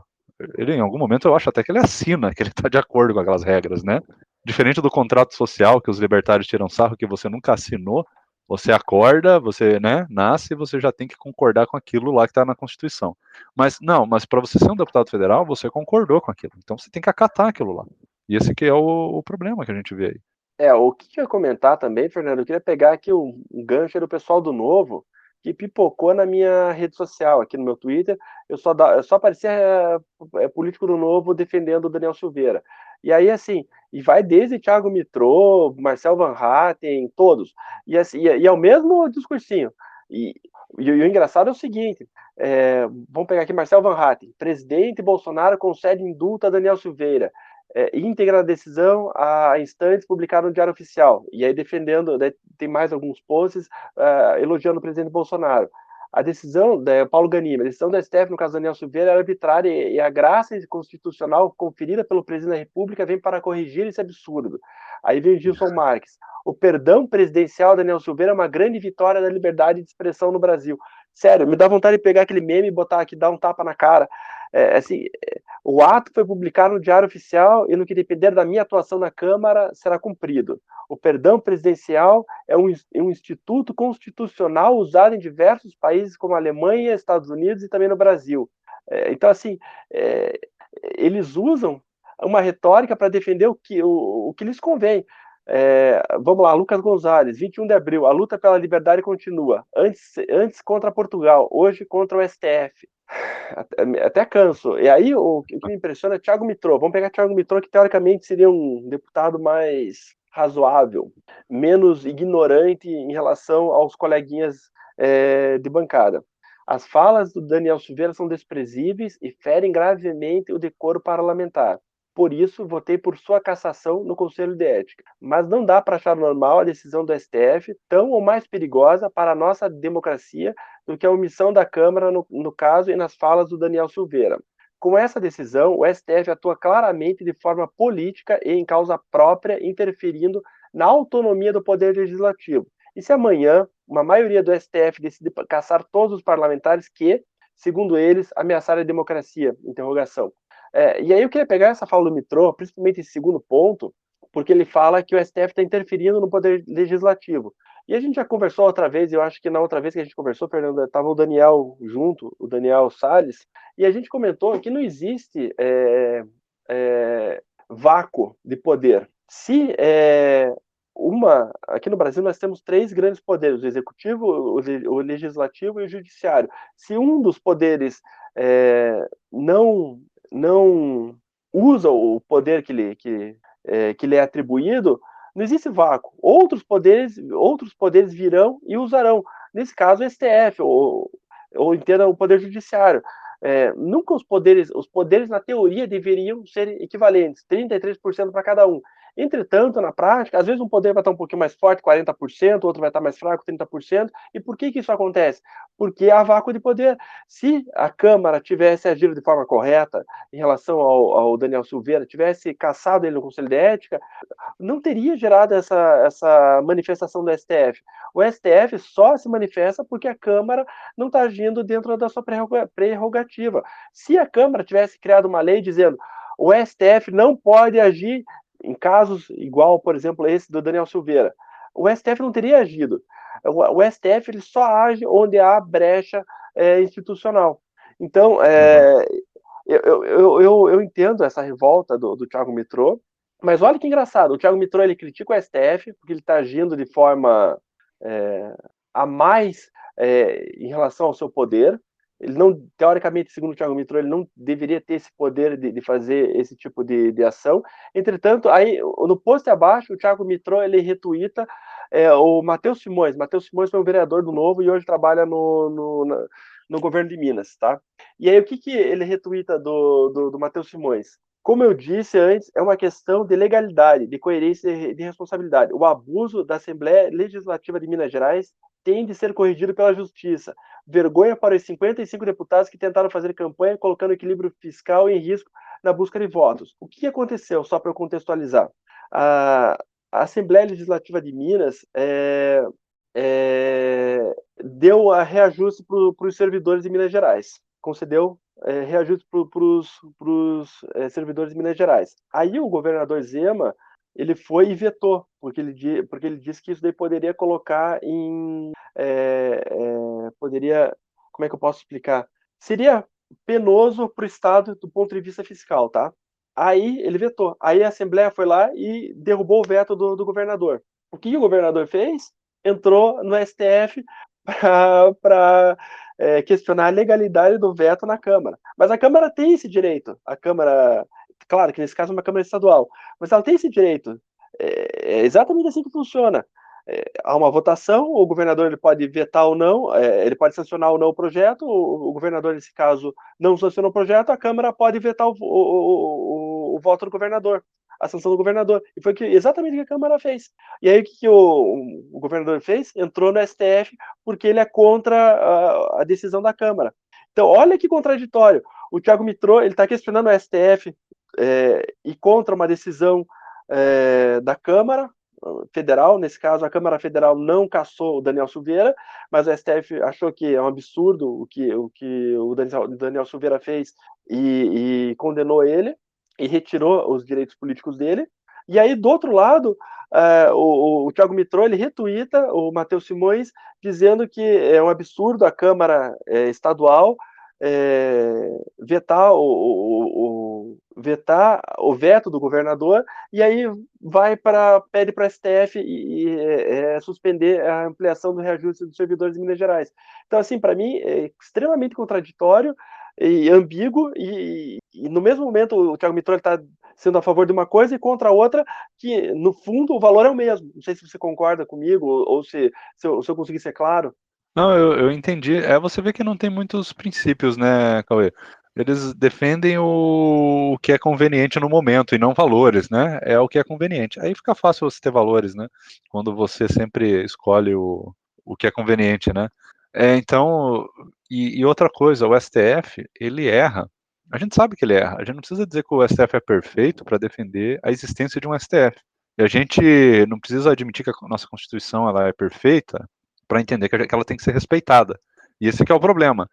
Ele, em algum momento, eu acho até que ele assina, que ele está de acordo com aquelas regras, né? Diferente do contrato social que os libertários tiram sarro, que você nunca assinou, você acorda, você né, nasce e você já tem que concordar com aquilo lá que está na Constituição. Mas não, mas para você ser um deputado federal, você concordou com aquilo. Então você tem que acatar aquilo lá. E esse que é o, o problema que a gente vê aí. É, o que eu ia comentar também, Fernando, eu queria pegar aqui um, gancho do pessoal do Novo, que pipocou na minha rede social, aqui no meu Twitter, eu só, da, eu só aparecia é, é, político do Novo defendendo o Daniel Silveira. E aí, assim, e vai desde Thiago Mitrô, Marcel Van Hatten, todos. E, assim, e, e é o mesmo discursinho. E, e, e, o engraçado é o seguinte: é, vamos pegar aqui Marcel Van Hatten. Presidente Bolsonaro concede indulto a Daniel Silveira é, íntegra da decisão a instantes publicada no Diário Oficial. E aí defendendo, né, tem mais alguns posts uh, elogiando o presidente Bolsonaro. A decisão da Paulo Ganima, a decisão da STF no caso Daniel Silveira era arbitrária e a graça constitucional conferida pelo presidente da República vem para corrigir esse absurdo. Aí vem Gilson Marques. O perdão presidencial Daniel Silveira é uma grande vitória da liberdade de expressão no Brasil. Sério, me dá vontade de pegar aquele meme e botar aqui, dar um tapa na cara é, assim, o ato foi publicado no Diário Oficial e no que depender da minha atuação na Câmara será cumprido. O perdão presidencial é um, é um instituto constitucional usado em diversos países como Alemanha, Estados Unidos e também no Brasil. É, então, assim, é, eles usam uma retórica para defender o que, o, o que lhes convém. É, vamos lá, Lucas Gonzalez, 21 de abril, a luta pela liberdade continua. Antes, antes contra Portugal, hoje contra o STF. Até, até canso. E aí, o, o, que me impressiona é Thiago Mitrô. Vamos pegar Thiago Mitrô, que teoricamente seria um deputado mais razoável, menos ignorante em relação aos coleguinhas é, de bancada. As falas do Daniel Silveira são desprezíveis e ferem gravemente o decoro parlamentar. Por isso, votei por sua cassação no Conselho de Ética. Mas não dá para achar normal a decisão do STF, tão ou mais perigosa para a nossa democracia do que a omissão da Câmara no, no caso e nas falas do Daniel Silveira. Com essa decisão, o STF atua claramente de forma política e em causa própria, interferindo na autonomia do Poder Legislativo. E se amanhã uma maioria do STF decide caçar todos os parlamentares que, segundo eles, ameaçaram a democracia? Interrogação. É, e aí eu queria pegar essa fala do Mitrô, principalmente esse segundo ponto, porque ele fala que o STF está interferindo no poder legislativo. E a gente já conversou outra vez, eu acho que na outra vez que a gente conversou, Fernando, estava o Daniel junto, o Daniel Salles, e a gente comentou que não existe é, é, vácuo de poder. Se é, uma. Aqui no Brasil nós temos três grandes poderes: o executivo, o, legislativo e o judiciário. Se um dos poderes é, não não usa o poder que lhe, que, é, que lhe é atribuído, não existe vácuo. Outros poderes, outros poderes virão e usarão. Nesse caso, o STF, ou, ou entenda o Poder Judiciário. É, nunca os poderes, os poderes na teoria deveriam ser equivalentes, 33% para cada um. Entretanto, na prática, às vezes um poder vai estar um pouquinho mais forte, 40%, outro vai estar mais fraco, 30%. E por que, que isso acontece? Porque há vácuo de poder. Se a Câmara tivesse agido de forma correta em relação ao, ao Daniel Silveira, tivesse caçado ele no Conselho de Ética, não teria gerado essa, essa manifestação do STF. O STF só se manifesta porque a Câmara não está agindo dentro da sua prerrogativa. Se a Câmara tivesse criado uma lei dizendo o STF não pode agir em casos igual, por exemplo, esse do Daniel Silveira, o STF não teria agido. O, STF ele só age onde há brecha é, institucional. Então, é, eu, eu, eu, eu, entendo essa revolta do, do Thiago Mitrô, mas olha que engraçado, o Thiago Mitrô ele critica o STF porque ele está agindo de forma é, a mais é, em relação ao seu poder. Ele não, teoricamente, segundo o Thiago Mitro, ele não deveria ter esse poder de, de fazer esse tipo de, de, ação. Entretanto, aí no post abaixo, o Thiago Mitro ele retuita é, o Matheus Simões. Matheus Simões foi um vereador do Novo e hoje trabalha no, no, na, no governo de Minas, tá? E aí o que, que ele retuita do, do, do Matheus Simões? Como eu disse antes, é uma questão de legalidade, de coerência e de responsabilidade. O abuso da Assembleia Legislativa de Minas Gerais tem de ser corrigido pela Justiça. Vergonha para os 55 deputados que tentaram fazer campanha colocando equilíbrio fiscal em risco na busca de votos. O que aconteceu, só para contextualizar? A, a Assembleia Legislativa de Minas é, é, deu a reajuste para os servidores de Minas Gerais, concedeu é, reajuste para os é, servidores de Minas Gerais. Aí o governador Zema ele foi e vetou, porque ele, porque ele disse que isso daí poderia colocar em. É, é, poderia. Como é que eu posso explicar? Seria penoso para o Estado do ponto de vista fiscal, tá? Aí ele vetou. Aí a Assembleia foi lá e derrubou o veto do, do governador. O que o governador fez? Entrou no STF (laughs) para é, questionar a legalidade do veto na Câmara. Mas a Câmara tem esse direito. A Câmara, claro que nesse caso é uma Câmara estadual, mas ela tem esse direito. É, é exatamente assim que funciona. É, há uma votação, o governador ele pode vetar ou não, é, ele pode sancionar ou não o projeto, o, governador, nesse caso, não sancionou o projeto, a Câmara pode vetar o, o, o voto do governador a sanção do governador. E foi que, exatamente o que a Câmara fez. E aí o que, o, o, governador fez? Entrou no STF porque ele é contra a, a decisão da Câmara. Então, olha que contraditório. O Thiago Mitrô ele está questionando o STF é, e contra uma decisão é, da Câmara Federal. Nesse caso, a Câmara Federal não caçou o Daniel Silveira, mas o STF achou que é um absurdo o que o, que o Daniel, Silveira fez e, e condenou ele e retirou os direitos políticos dele. E aí, do outro lado, uh, o, o Thiago Mitrô, ele retuita o Matheus Simões, dizendo que é um absurdo a Câmara é, Estadual é, vetar o, o, o, vetar o veto do governador e aí vai para pede para a STF e, e é, suspender a ampliação do reajuste dos servidores de Minas Gerais. Então assim para mim é extremamente contraditório e ambíguo, e, e no mesmo momento o Thiago Mitrone está sendo a favor de uma coisa e contra a outra, que no fundo o valor é o mesmo. Não sei se você concorda comigo, ou se, se, eu, se eu conseguir ser claro. Não, eu, eu entendi. É você vê que não tem muitos princípios, né, Cauê? Eles defendem o, o que é conveniente no momento e não valores, né? É o que é conveniente. Aí fica fácil você ter valores, né? Quando você sempre escolhe o, o que é conveniente, né? É, então, e, e, outra coisa, o STF, ele erra. A gente sabe que ele erra. A gente não precisa dizer que o STF é perfeito para defender a existência de um STF. E a gente não precisa admitir que a nossa Constituição ela é perfeita para entender que, ela tem que ser respeitada. E esse é o problema.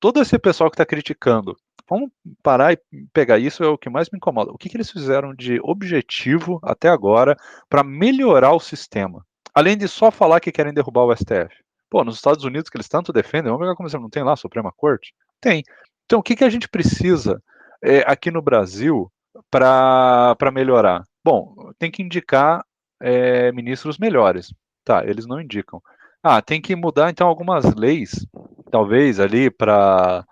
Todo esse pessoal que está criticando, vamos parar e pegar isso, é o que mais me incomoda. O que, que eles fizeram de objetivo até agora para melhorar o sistema? Além de só falar que querem derrubar o STF. Pô, nos Estados Unidos, que eles tanto defendem, vamos pegar como exemplo, não tem lá a Suprema Corte? Tem. Então, o que, que a gente precisa é, aqui no Brasil para melhorar? Bom, tem que indicar é, ministros melhores. Tá, eles não indicam. Ah, tem que mudar então algumas leis, talvez ali para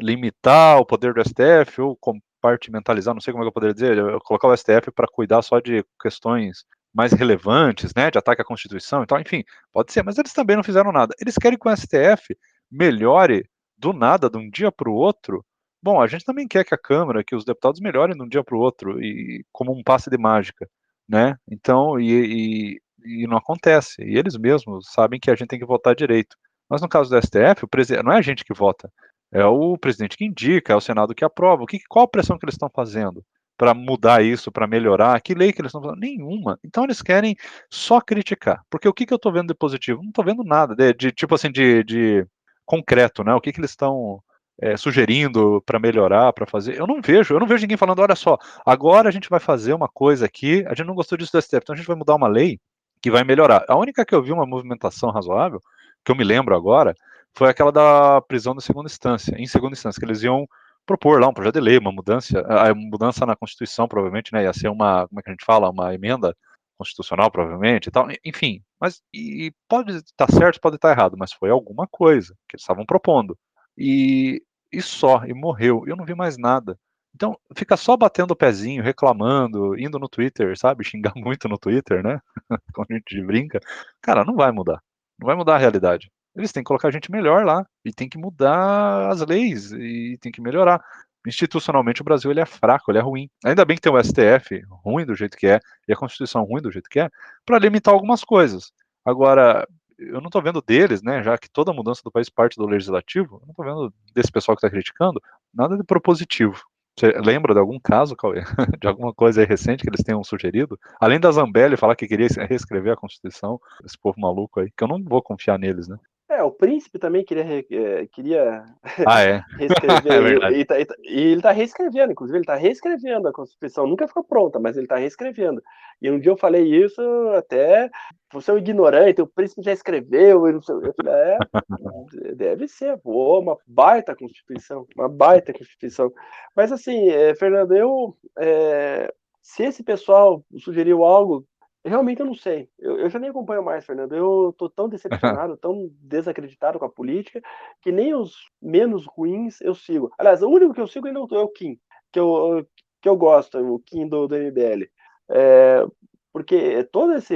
limitar o poder do STF ou compartimentalizar, não sei como é que eu poderia dizer, colocar o STF para cuidar só de questões mais relevantes, né, de ataque à Constituição e tal, enfim, pode ser, mas eles também não fizeram nada. Eles querem que o STF melhore do nada, de um dia para o outro. Bom, a gente também quer que a Câmara, que os deputados melhorem de um dia para o outro, e como um passe de mágica, né? Então, e, e, e, não acontece. E eles mesmos sabem que a gente tem que votar direito. Mas no caso do STF, o não é a gente que vota, é o presidente que indica, é o Senado que aprova. O que, qual a pressão que eles estão fazendo? para mudar isso, para melhorar? Que lei que eles estão fazendo? Nenhuma. Então eles querem só criticar. Porque o que, que eu estou vendo de positivo? Não estou vendo nada de, de, tipo assim de, de concreto, né? O que, que eles estão é, sugerindo para melhorar, para fazer? Eu não vejo. Eu não vejo ninguém falando, olha só, agora a gente vai fazer uma coisa aqui. A gente não gostou disso do STF, então a gente vai mudar uma lei que vai melhorar. A única que eu vi uma movimentação razoável, que eu me lembro agora, foi aquela da prisão de segunda instância, em segunda instância, que eles iam propor lá um projeto de lei, uma mudança, a mudança na Constituição, provavelmente, né, ia ser uma, como é que a gente fala, uma emenda constitucional, provavelmente, e tal, enfim, Mas e pode estar certo, pode estar errado, mas foi alguma coisa que eles estavam propondo. E, e só, e morreu. Eu não vi mais nada. Então, fica só batendo o pezinho, reclamando, indo no Twitter, sabe? (laughs) Xingar muito no Twitter, né? (laughs) Quando a gente brinca. Cara, não vai mudar. Não vai mudar a realidade. Eles têm que colocar gente melhor lá. E tem que mudar as leis. E tem que melhorar. Institucionalmente, o Brasil ele é fraco, ele é ruim. Ainda bem que tem o STF ruim do jeito que é, e a Constituição ruim do jeito que é, para limitar algumas coisas. Agora, eu não estou vendo deles, né, já que toda mudança do país parte do legislativo, eu não estou vendo desse pessoal que está criticando, nada de propositivo. Você lembra de algum caso, Cauê? (laughs) De alguma coisa recente que eles tenham sugerido? Além da Zambelli falar que queria reescrever a Constituição, esse povo maluco aí, que eu não vou confiar neles, né? É, o príncipe também queria, é, queria (laughs) ah, é? (laughs) reescrever. é verdade. E, tá, e, tá, e ele está reescrevendo, inclusive, ele está reescrevendo a Constituição. Nunca ficou pronta, mas ele está reescrevendo. E um dia eu falei isso, até você é um ignorante, o príncipe já escreveu. Eu, eu falei, é, (laughs) deve ser, pô, uma baita Constituição, uma baita Constituição. Mas assim, é, Fernando, eu. É, se esse pessoal sugeriu algo Realmente eu não sei. Eu, eu, já nem acompanho mais, Fernando. Eu tô tão (laughs) decepcionado, tão desacreditado com a política, que nem os menos ruins eu sigo. Aliás, o único que eu sigo ainda é o Kim, que eu, que eu gosto, o Kim do, do MBL. É, porque todo esse,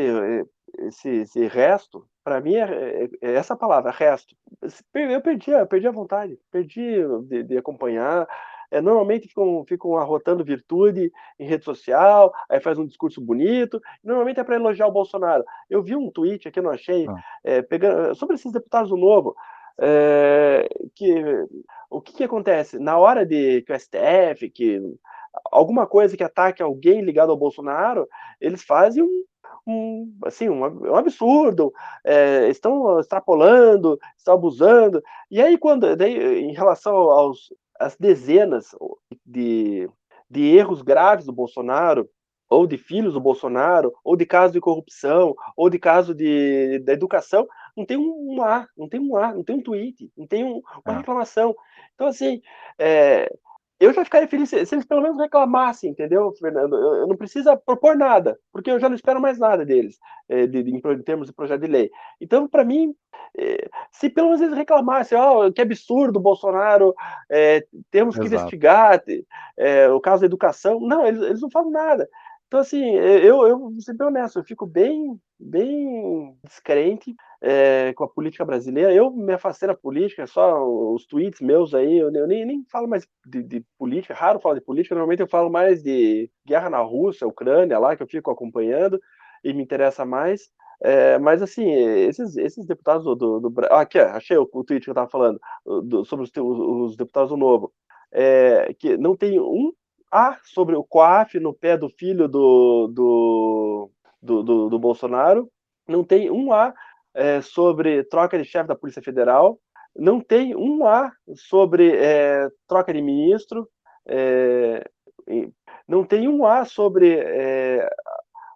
esse, esse resto, para mim, é, é, é, essa palavra, resto. Eu perdi, eu perdi a vontade, perdi de, de acompanhar é, normalmente ficam, ficam arrotando virtude em rede social, aí faz um discurso bonito, normalmente é para elogiar o Bolsonaro. Eu vi um tweet aqui, não achei, ah. é, pegando, sobre esses deputados do Novo, é, que o que, que, acontece? Na hora de que o STF, que alguma coisa que ataque alguém ligado ao Bolsonaro, eles fazem um, um, assim, um, um absurdo, é, estão extrapolando, estão abusando. E aí, quando daí, em relação aos, as dezenas de, de erros graves do Bolsonaro, ou de filhos do Bolsonaro, ou de caso de corrupção, ou de caso de, da educação, não tem um A, não tem um A, não tem um tweet, não tem um, uma é. reclamação. Então, assim, é, eu já ficaria feliz se, eles pelo menos reclamassem, entendeu, Fernando? Eu, eu, não preciso propor nada, porque eu já não espero mais nada deles, é, de, de, em, termos de projeto de lei. Então, para mim, é, se pelo menos eles reclamassem, ó, oh, que absurdo, Bolsonaro, é, temos que Exato. investigar o caso da educação. Não, eles, eles não falam nada. Então, assim, eu, eu vou ser bem honesto, eu fico bem, bem descrente é, com a política brasileira. Eu me afastei da política, só os tweets meus aí, eu, eu nem, nem falo mais de, de, política, raro falar de política, normalmente eu falo mais de guerra na Rússia, Ucrânia, lá, que eu fico acompanhando e me interessa mais. É, mas assim, esses, esses deputados do, do, do ah, aqui, achei o, o tweet que eu estava falando do, sobre os, os, deputados do Novo, é, que não tem um A sobre o COAF no pé do filho do, do, do, do, do Bolsonaro, não tem um A é, sobre troca de chefe da Polícia Federal, não tem um A sobre é, troca de ministro, é, não tem um A sobre é,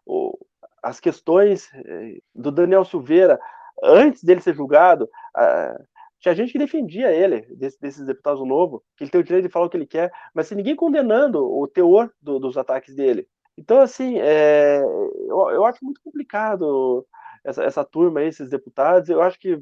o, as questões é, do Daniel Silveira. Antes dele ser julgado. Tinha gente que defendia ele, desse, desses deputados do Novo, que ele tem o direito de falar o que ele quer, mas sem ninguém condenando o teor do, dos ataques dele. Então, assim, é, eu, eu, acho muito complicado essa, essa turma, esses deputados, eu acho que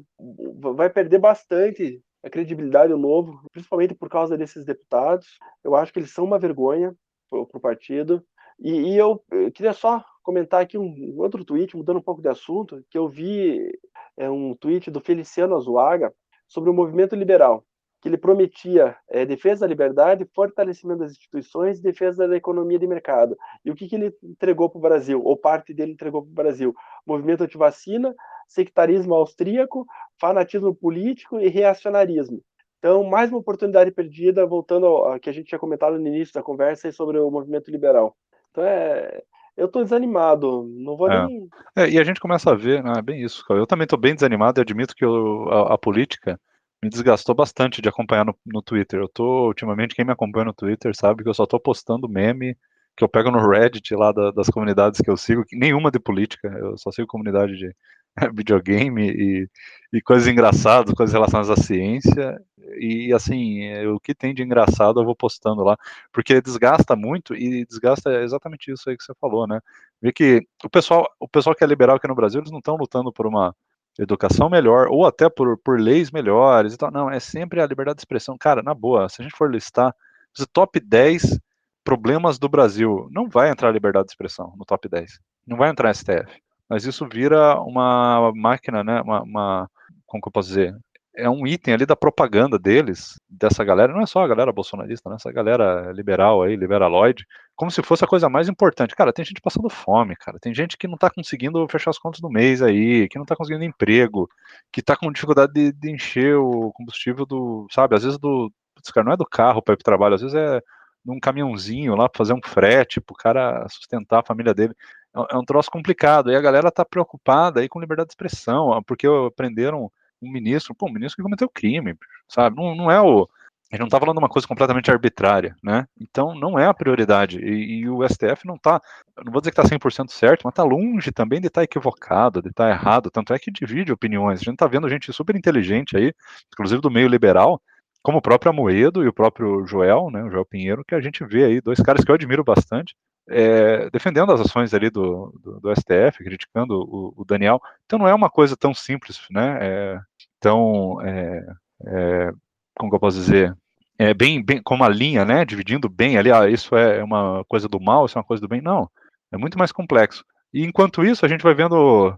vai perder bastante a credibilidade do novo, principalmente por causa desses deputados. Eu acho que eles são uma vergonha para o partido. E, e eu, eu, queria só comentar aqui um, um, outro tweet, mudando um pouco de assunto, que eu vi é, um tweet do Feliciano Azuaga sobre o movimento liberal que ele prometia é, defesa da liberdade, fortalecimento das instituições e defesa da economia de mercado. E o que, que ele entregou para o Brasil, ou parte dele entregou para o Brasil? Movimento antivacina, sectarismo austríaco, fanatismo político e reacionarismo. Então, mais uma oportunidade perdida, voltando ao que a gente tinha comentado no início da conversa sobre o movimento liberal. Então, é, eu estou desanimado, não vou é. nem. É, e a gente começa a ver, né, é bem isso, eu também estou bem desanimado e admito que eu, a, a, política me desgastou bastante de acompanhar no, no Twitter. Eu tô, ultimamente, quem me acompanha no Twitter sabe que eu só tô postando meme que eu pego no Reddit lá da, das comunidades que eu sigo, nenhuma de política, eu só sigo comunidade de (laughs) videogame e, e coisas engraçadas, coisas relacionadas à ciência, E assim, o que tem de engraçado eu vou postando lá, porque desgasta muito e desgasta exatamente isso aí que você falou, né? Vê que o pessoal, o pessoal que é liberal aqui no Brasil, eles não estão lutando por uma educação melhor ou até por, por leis melhores e tal. Não, é sempre a liberdade de expressão. Cara, na boa, se a gente for listar os top 10 problemas do Brasil, não vai entrar liberdade de expressão no top 10. Não vai entrar STF. Mas isso vira uma máquina, né? Uma, uma como que eu posso dizer? é um item ali da propaganda deles, dessa galera, não é só a galera bolsonarista, né? Essa galera liberal aí, liberaloide, como se fosse a coisa mais importante. Cara, tem gente passando fome, cara. Tem gente que não tá conseguindo fechar as contas do mês aí, que não tá conseguindo emprego, que tá com dificuldade de, de encher o combustível do, sabe, às vezes do, putz, cara, não é do carro para ir pro trabalho, às vezes é num caminhãozinho lá para fazer um frete pro cara sustentar a família dele. É, é um troço complicado. E a galera tá preocupada aí com liberdade de expressão, porque aprenderam um ministro, pô, um ministro que cometeu crime, sabe? Não, não é o. A gente não está falando de uma coisa completamente arbitrária, né? Então não é a prioridade. E, e o STF não está, não vou dizer que está 100% certo, mas está longe também de estar tá equivocado, de estar tá errado. Tanto é que divide opiniões. A gente está vendo gente super inteligente aí, inclusive do meio liberal, como o próprio Amoedo e o próprio Joel, né, o Joel Pinheiro, que a gente vê aí, dois caras que eu admiro bastante, é, defendendo as ações ali do, do, do STF, criticando o, o, Daniel. Então não é uma coisa tão simples, né? É, tão, é, é, como eu posso dizer, é bem, bem com uma linha, né? Dividindo bem ali, ah, isso é uma coisa do mal, isso é uma coisa do bem. Não, é muito mais complexo. E enquanto isso, a gente vai vendo,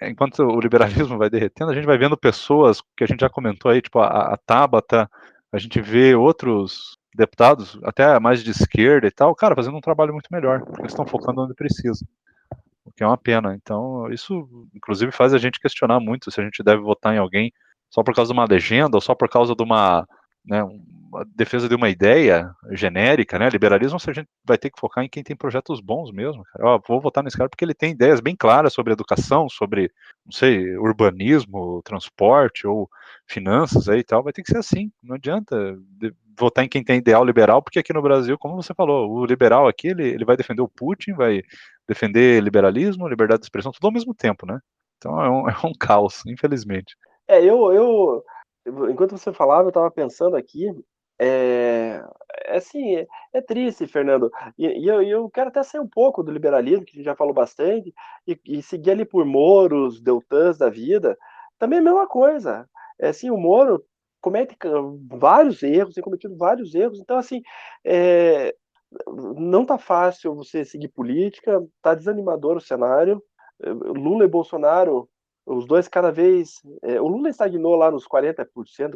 é, enquanto o liberalismo vai derretendo, a gente vai vendo pessoas que a gente já comentou aí, tipo a, a Tabata, a gente vê outros deputados, até mais de esquerda e tal, cara, fazendo um trabalho muito melhor, porque estão focando onde precisa. O que é uma pena. Então, isso, inclusive, faz a gente questionar muito se a gente deve votar em alguém só por causa de uma legenda ou só por causa de uma né, uma defesa de uma ideia genérica, né, liberalismo, a gente vai ter que focar em quem tem projetos bons mesmo. Cara. Ó, vou votar nesse cara porque ele tem ideias bem claras sobre educação, sobre, não sei, urbanismo, transporte ou finanças aí e tal. Vai ter que ser assim. Não adianta votar em quem tem ideal liberal, porque aqui no Brasil, como você falou, o liberal aqui ele, ele vai defender o Putin, vai defender liberalismo, liberdade de expressão, tudo ao mesmo tempo, né? Então é um, (laughs) é um caos, infelizmente. É, eu, eu enquanto você falava, eu estava pensando aqui, é, é assim, é, é, triste, Fernando, e, e eu, eu, quero até sair um pouco do liberalismo, que a gente já falou bastante, e, e seguir ali por Moros, Deltans da vida, também é a mesma coisa, é assim, o Moro comete vários erros, tem cometido vários erros, então assim, é, não tá fácil você seguir política, tá desanimador o cenário, Lula e Bolsonaro os dois cada vez. É, o Lula estagnou lá nos 40%,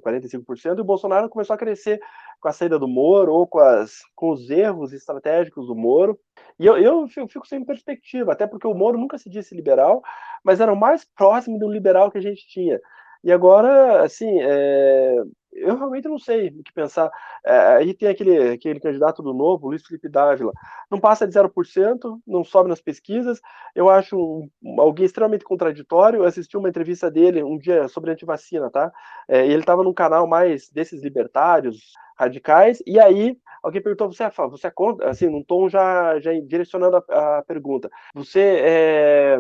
45%, e o Bolsonaro começou a crescer com a saída do Moro ou com, as, com os erros estratégicos do Moro. E eu, eu fico sem perspectiva, até porque o Moro nunca se disse liberal, mas era o mais próximo do liberal que a gente tinha. E agora, assim, é, eu realmente não sei o que pensar. É, aí tem aquele, aquele candidato do Novo, Luiz Felipe Dávila, não passa de 0%, não sobe nas pesquisas. Eu acho alguém extremamente contraditório. Eu assisti uma entrevista dele um dia sobre antivacina, tá? É, ele estava num canal mais desses libertários, radicais, e aí alguém perguntou: você é, você é contra? Assim, num tom já, já direcionando a, a pergunta. Você é.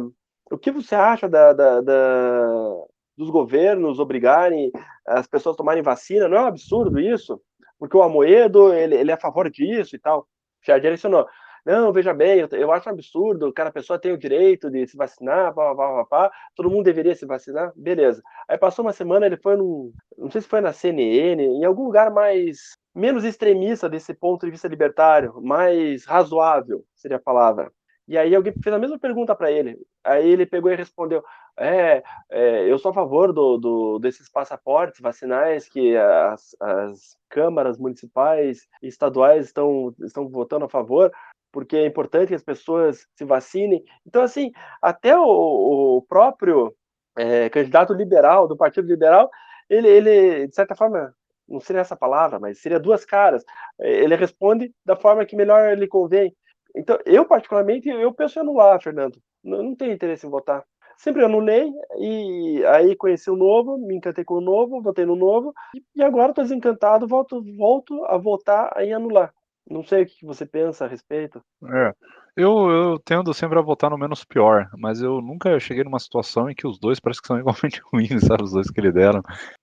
O que você acha da, da, da dos governos obrigarem as pessoas a tomarem vacina, não é um absurdo isso? Porque o Amoedo, ele, ele é a favor disso e tal. Já direcionou. Não, veja bem, eu, eu acho um absurdo, cada pessoa tem o direito de se vacinar, pá, pá, pá, pá, todo mundo deveria se vacinar, beleza. Aí passou uma semana, ele foi num, não sei se foi na CNN, em algum lugar mais, menos extremista desse ponto de vista libertário, mais razoável, seria a palavra. E aí alguém fez a mesma pergunta para ele. Aí ele pegou e respondeu: É, é eu sou a favor do, do, desses passaportes vacinais que as, as câmaras municipais e estaduais estão, estão votando a favor, porque é importante que as pessoas se vacinem. Então, assim, até o, o próprio é, candidato liberal, do Partido Liberal, ele, ele, de certa forma, não seria essa palavra, mas seria duas caras. Ele responde da forma que melhor lhe convém. Então, eu particularmente, eu penso em anular, Fernando. Não, não tenho interesse em votar. Sempre anulei e aí conheci o novo, me encantei com o novo, votei no novo e agora estou desencantado, volto, volto a votar em anular. Não sei o que você pensa a respeito. É, eu, eu tendo sempre a votar no menos pior, mas eu nunca cheguei numa situação em que os dois parece que são (laughs) igualmente ruins, sabe? Os dois que lideram.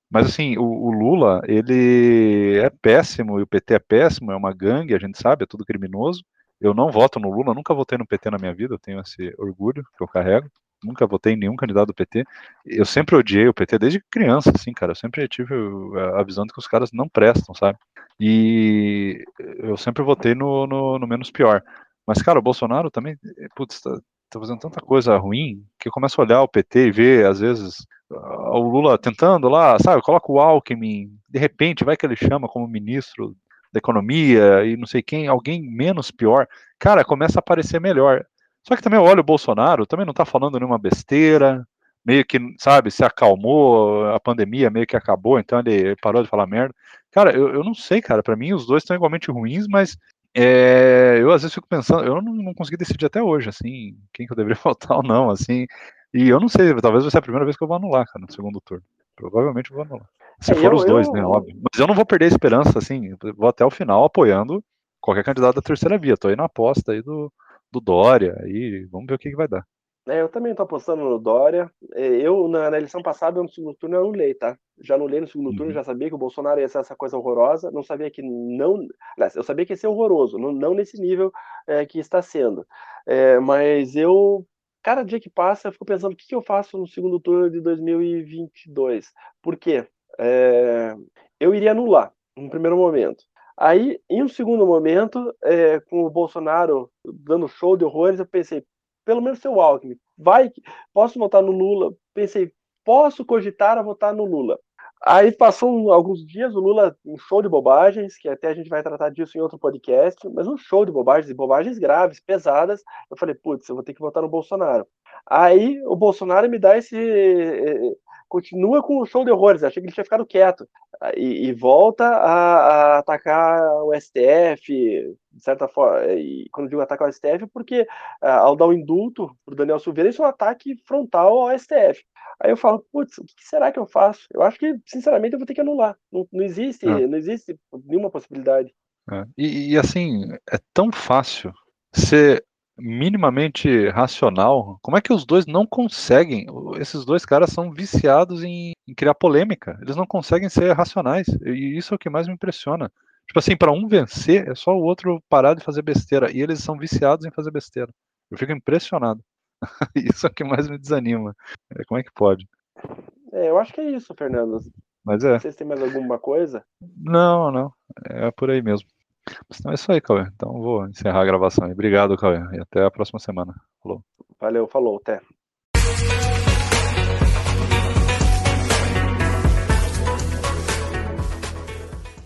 Mas assim, o, o, Lula, ele é péssimo, e o PT é péssimo, é uma gangue, a gente sabe, é tudo criminoso. Eu não voto no Lula, nunca votei no PT na minha vida, eu tenho esse orgulho que eu carrego. Nunca votei em nenhum candidato do PT. Eu sempre odiei o PT desde criança, assim, cara. Eu sempre tive a visão de que os caras não prestam, sabe? E eu sempre votei no, no, no menos pior. Mas, cara, o Bolsonaro também, putz, tá, tá fazendo tanta coisa ruim que eu começo a olhar o PT e ver, às vezes, o Lula tentando lá, sabe, coloca o Alckmin, de repente vai que ele chama como ministro da economia e não sei quem, alguém menos pior, cara, começa a aparecer melhor. Só que também olha o Bolsonaro, também não tá falando nenhuma besteira, meio que, sabe, se acalmou, a pandemia meio que acabou, então ele parou de falar merda. Cara, eu, eu não sei, cara, para mim os dois estão igualmente ruins, mas é, eu às vezes fico pensando, eu não, não, consegui decidir até hoje, assim, quem que eu deveria (laughs) votar ou não, assim, e eu não sei, talvez vai ser a primeira vez que eu vou anular, cara, no segundo turno. Provavelmente eu vou anular. Se é, for eu, os dois, eu... né, óbvio. Mas eu não vou perder a esperança, assim, vou até o final apoiando qualquer candidato da terceira via. Tô aí na aposta aí do, do Dória, aí vamos ver o que, que vai dar. É, eu também tô apostando no Dória. É, eu, na, na, eleição passada, no segundo turno, eu anulei, tá? Já anulei no segundo uhum. turno, já sabia que o Bolsonaro ia ser essa coisa horrorosa, não sabia que não... Eu sabia que ia ser horroroso, não, não nesse nível é, que está sendo. É, mas eu cada dia que passa, eu fico pensando o que, que eu faço no segundo turno de 2022. Por quê? É, eu iria anular, no primeiro momento. Aí, em um segundo momento, é, com o Bolsonaro dando show de horrores, eu pensei, pelo menos seu Alckmin, vai, posso votar no Lula? Pensei, posso cogitar a votar no Lula. Aí passou alguns dias, o Lula, um show de bobagens, que até a gente vai tratar disso em outro podcast, mas um show de bobagens, e bobagens graves, pesadas. Eu falei, putz, eu vou ter que votar no Bolsonaro. Aí o Bolsonaro me dá esse. Continua com o show de horrores, achei que ele tinha ficado quieto. E, e volta a, a, atacar o STF, de certa forma. E quando digo atacar o STF, porque ah, ao dar o indulto para o Daniel Silveira, isso é um ataque frontal ao STF. Aí eu falo, putz, o que será que eu faço? Eu acho que, sinceramente, eu vou ter que anular. Não, não existe, é. não existe nenhuma possibilidade. É. E, e, assim, é tão fácil ser minimamente racional. Como é que os dois não conseguem? Esses dois caras são viciados em, em criar polêmica. Eles não conseguem ser racionais. E isso é o que mais me impressiona. Tipo assim, para um vencer, é só o outro parar de fazer besteira. E eles são viciados em fazer besteira. Eu fico impressionado. (laughs) isso é o que mais me desanima. É, como é que pode? É, eu acho que é isso, Fernando. Mas é. Vocês têm mais alguma coisa? Não, não. É por aí mesmo. Então é isso aí, Cauê. Então vou encerrar a gravação. Obrigado, Cauê. E até a próxima semana. Falou. Valeu, falou, até.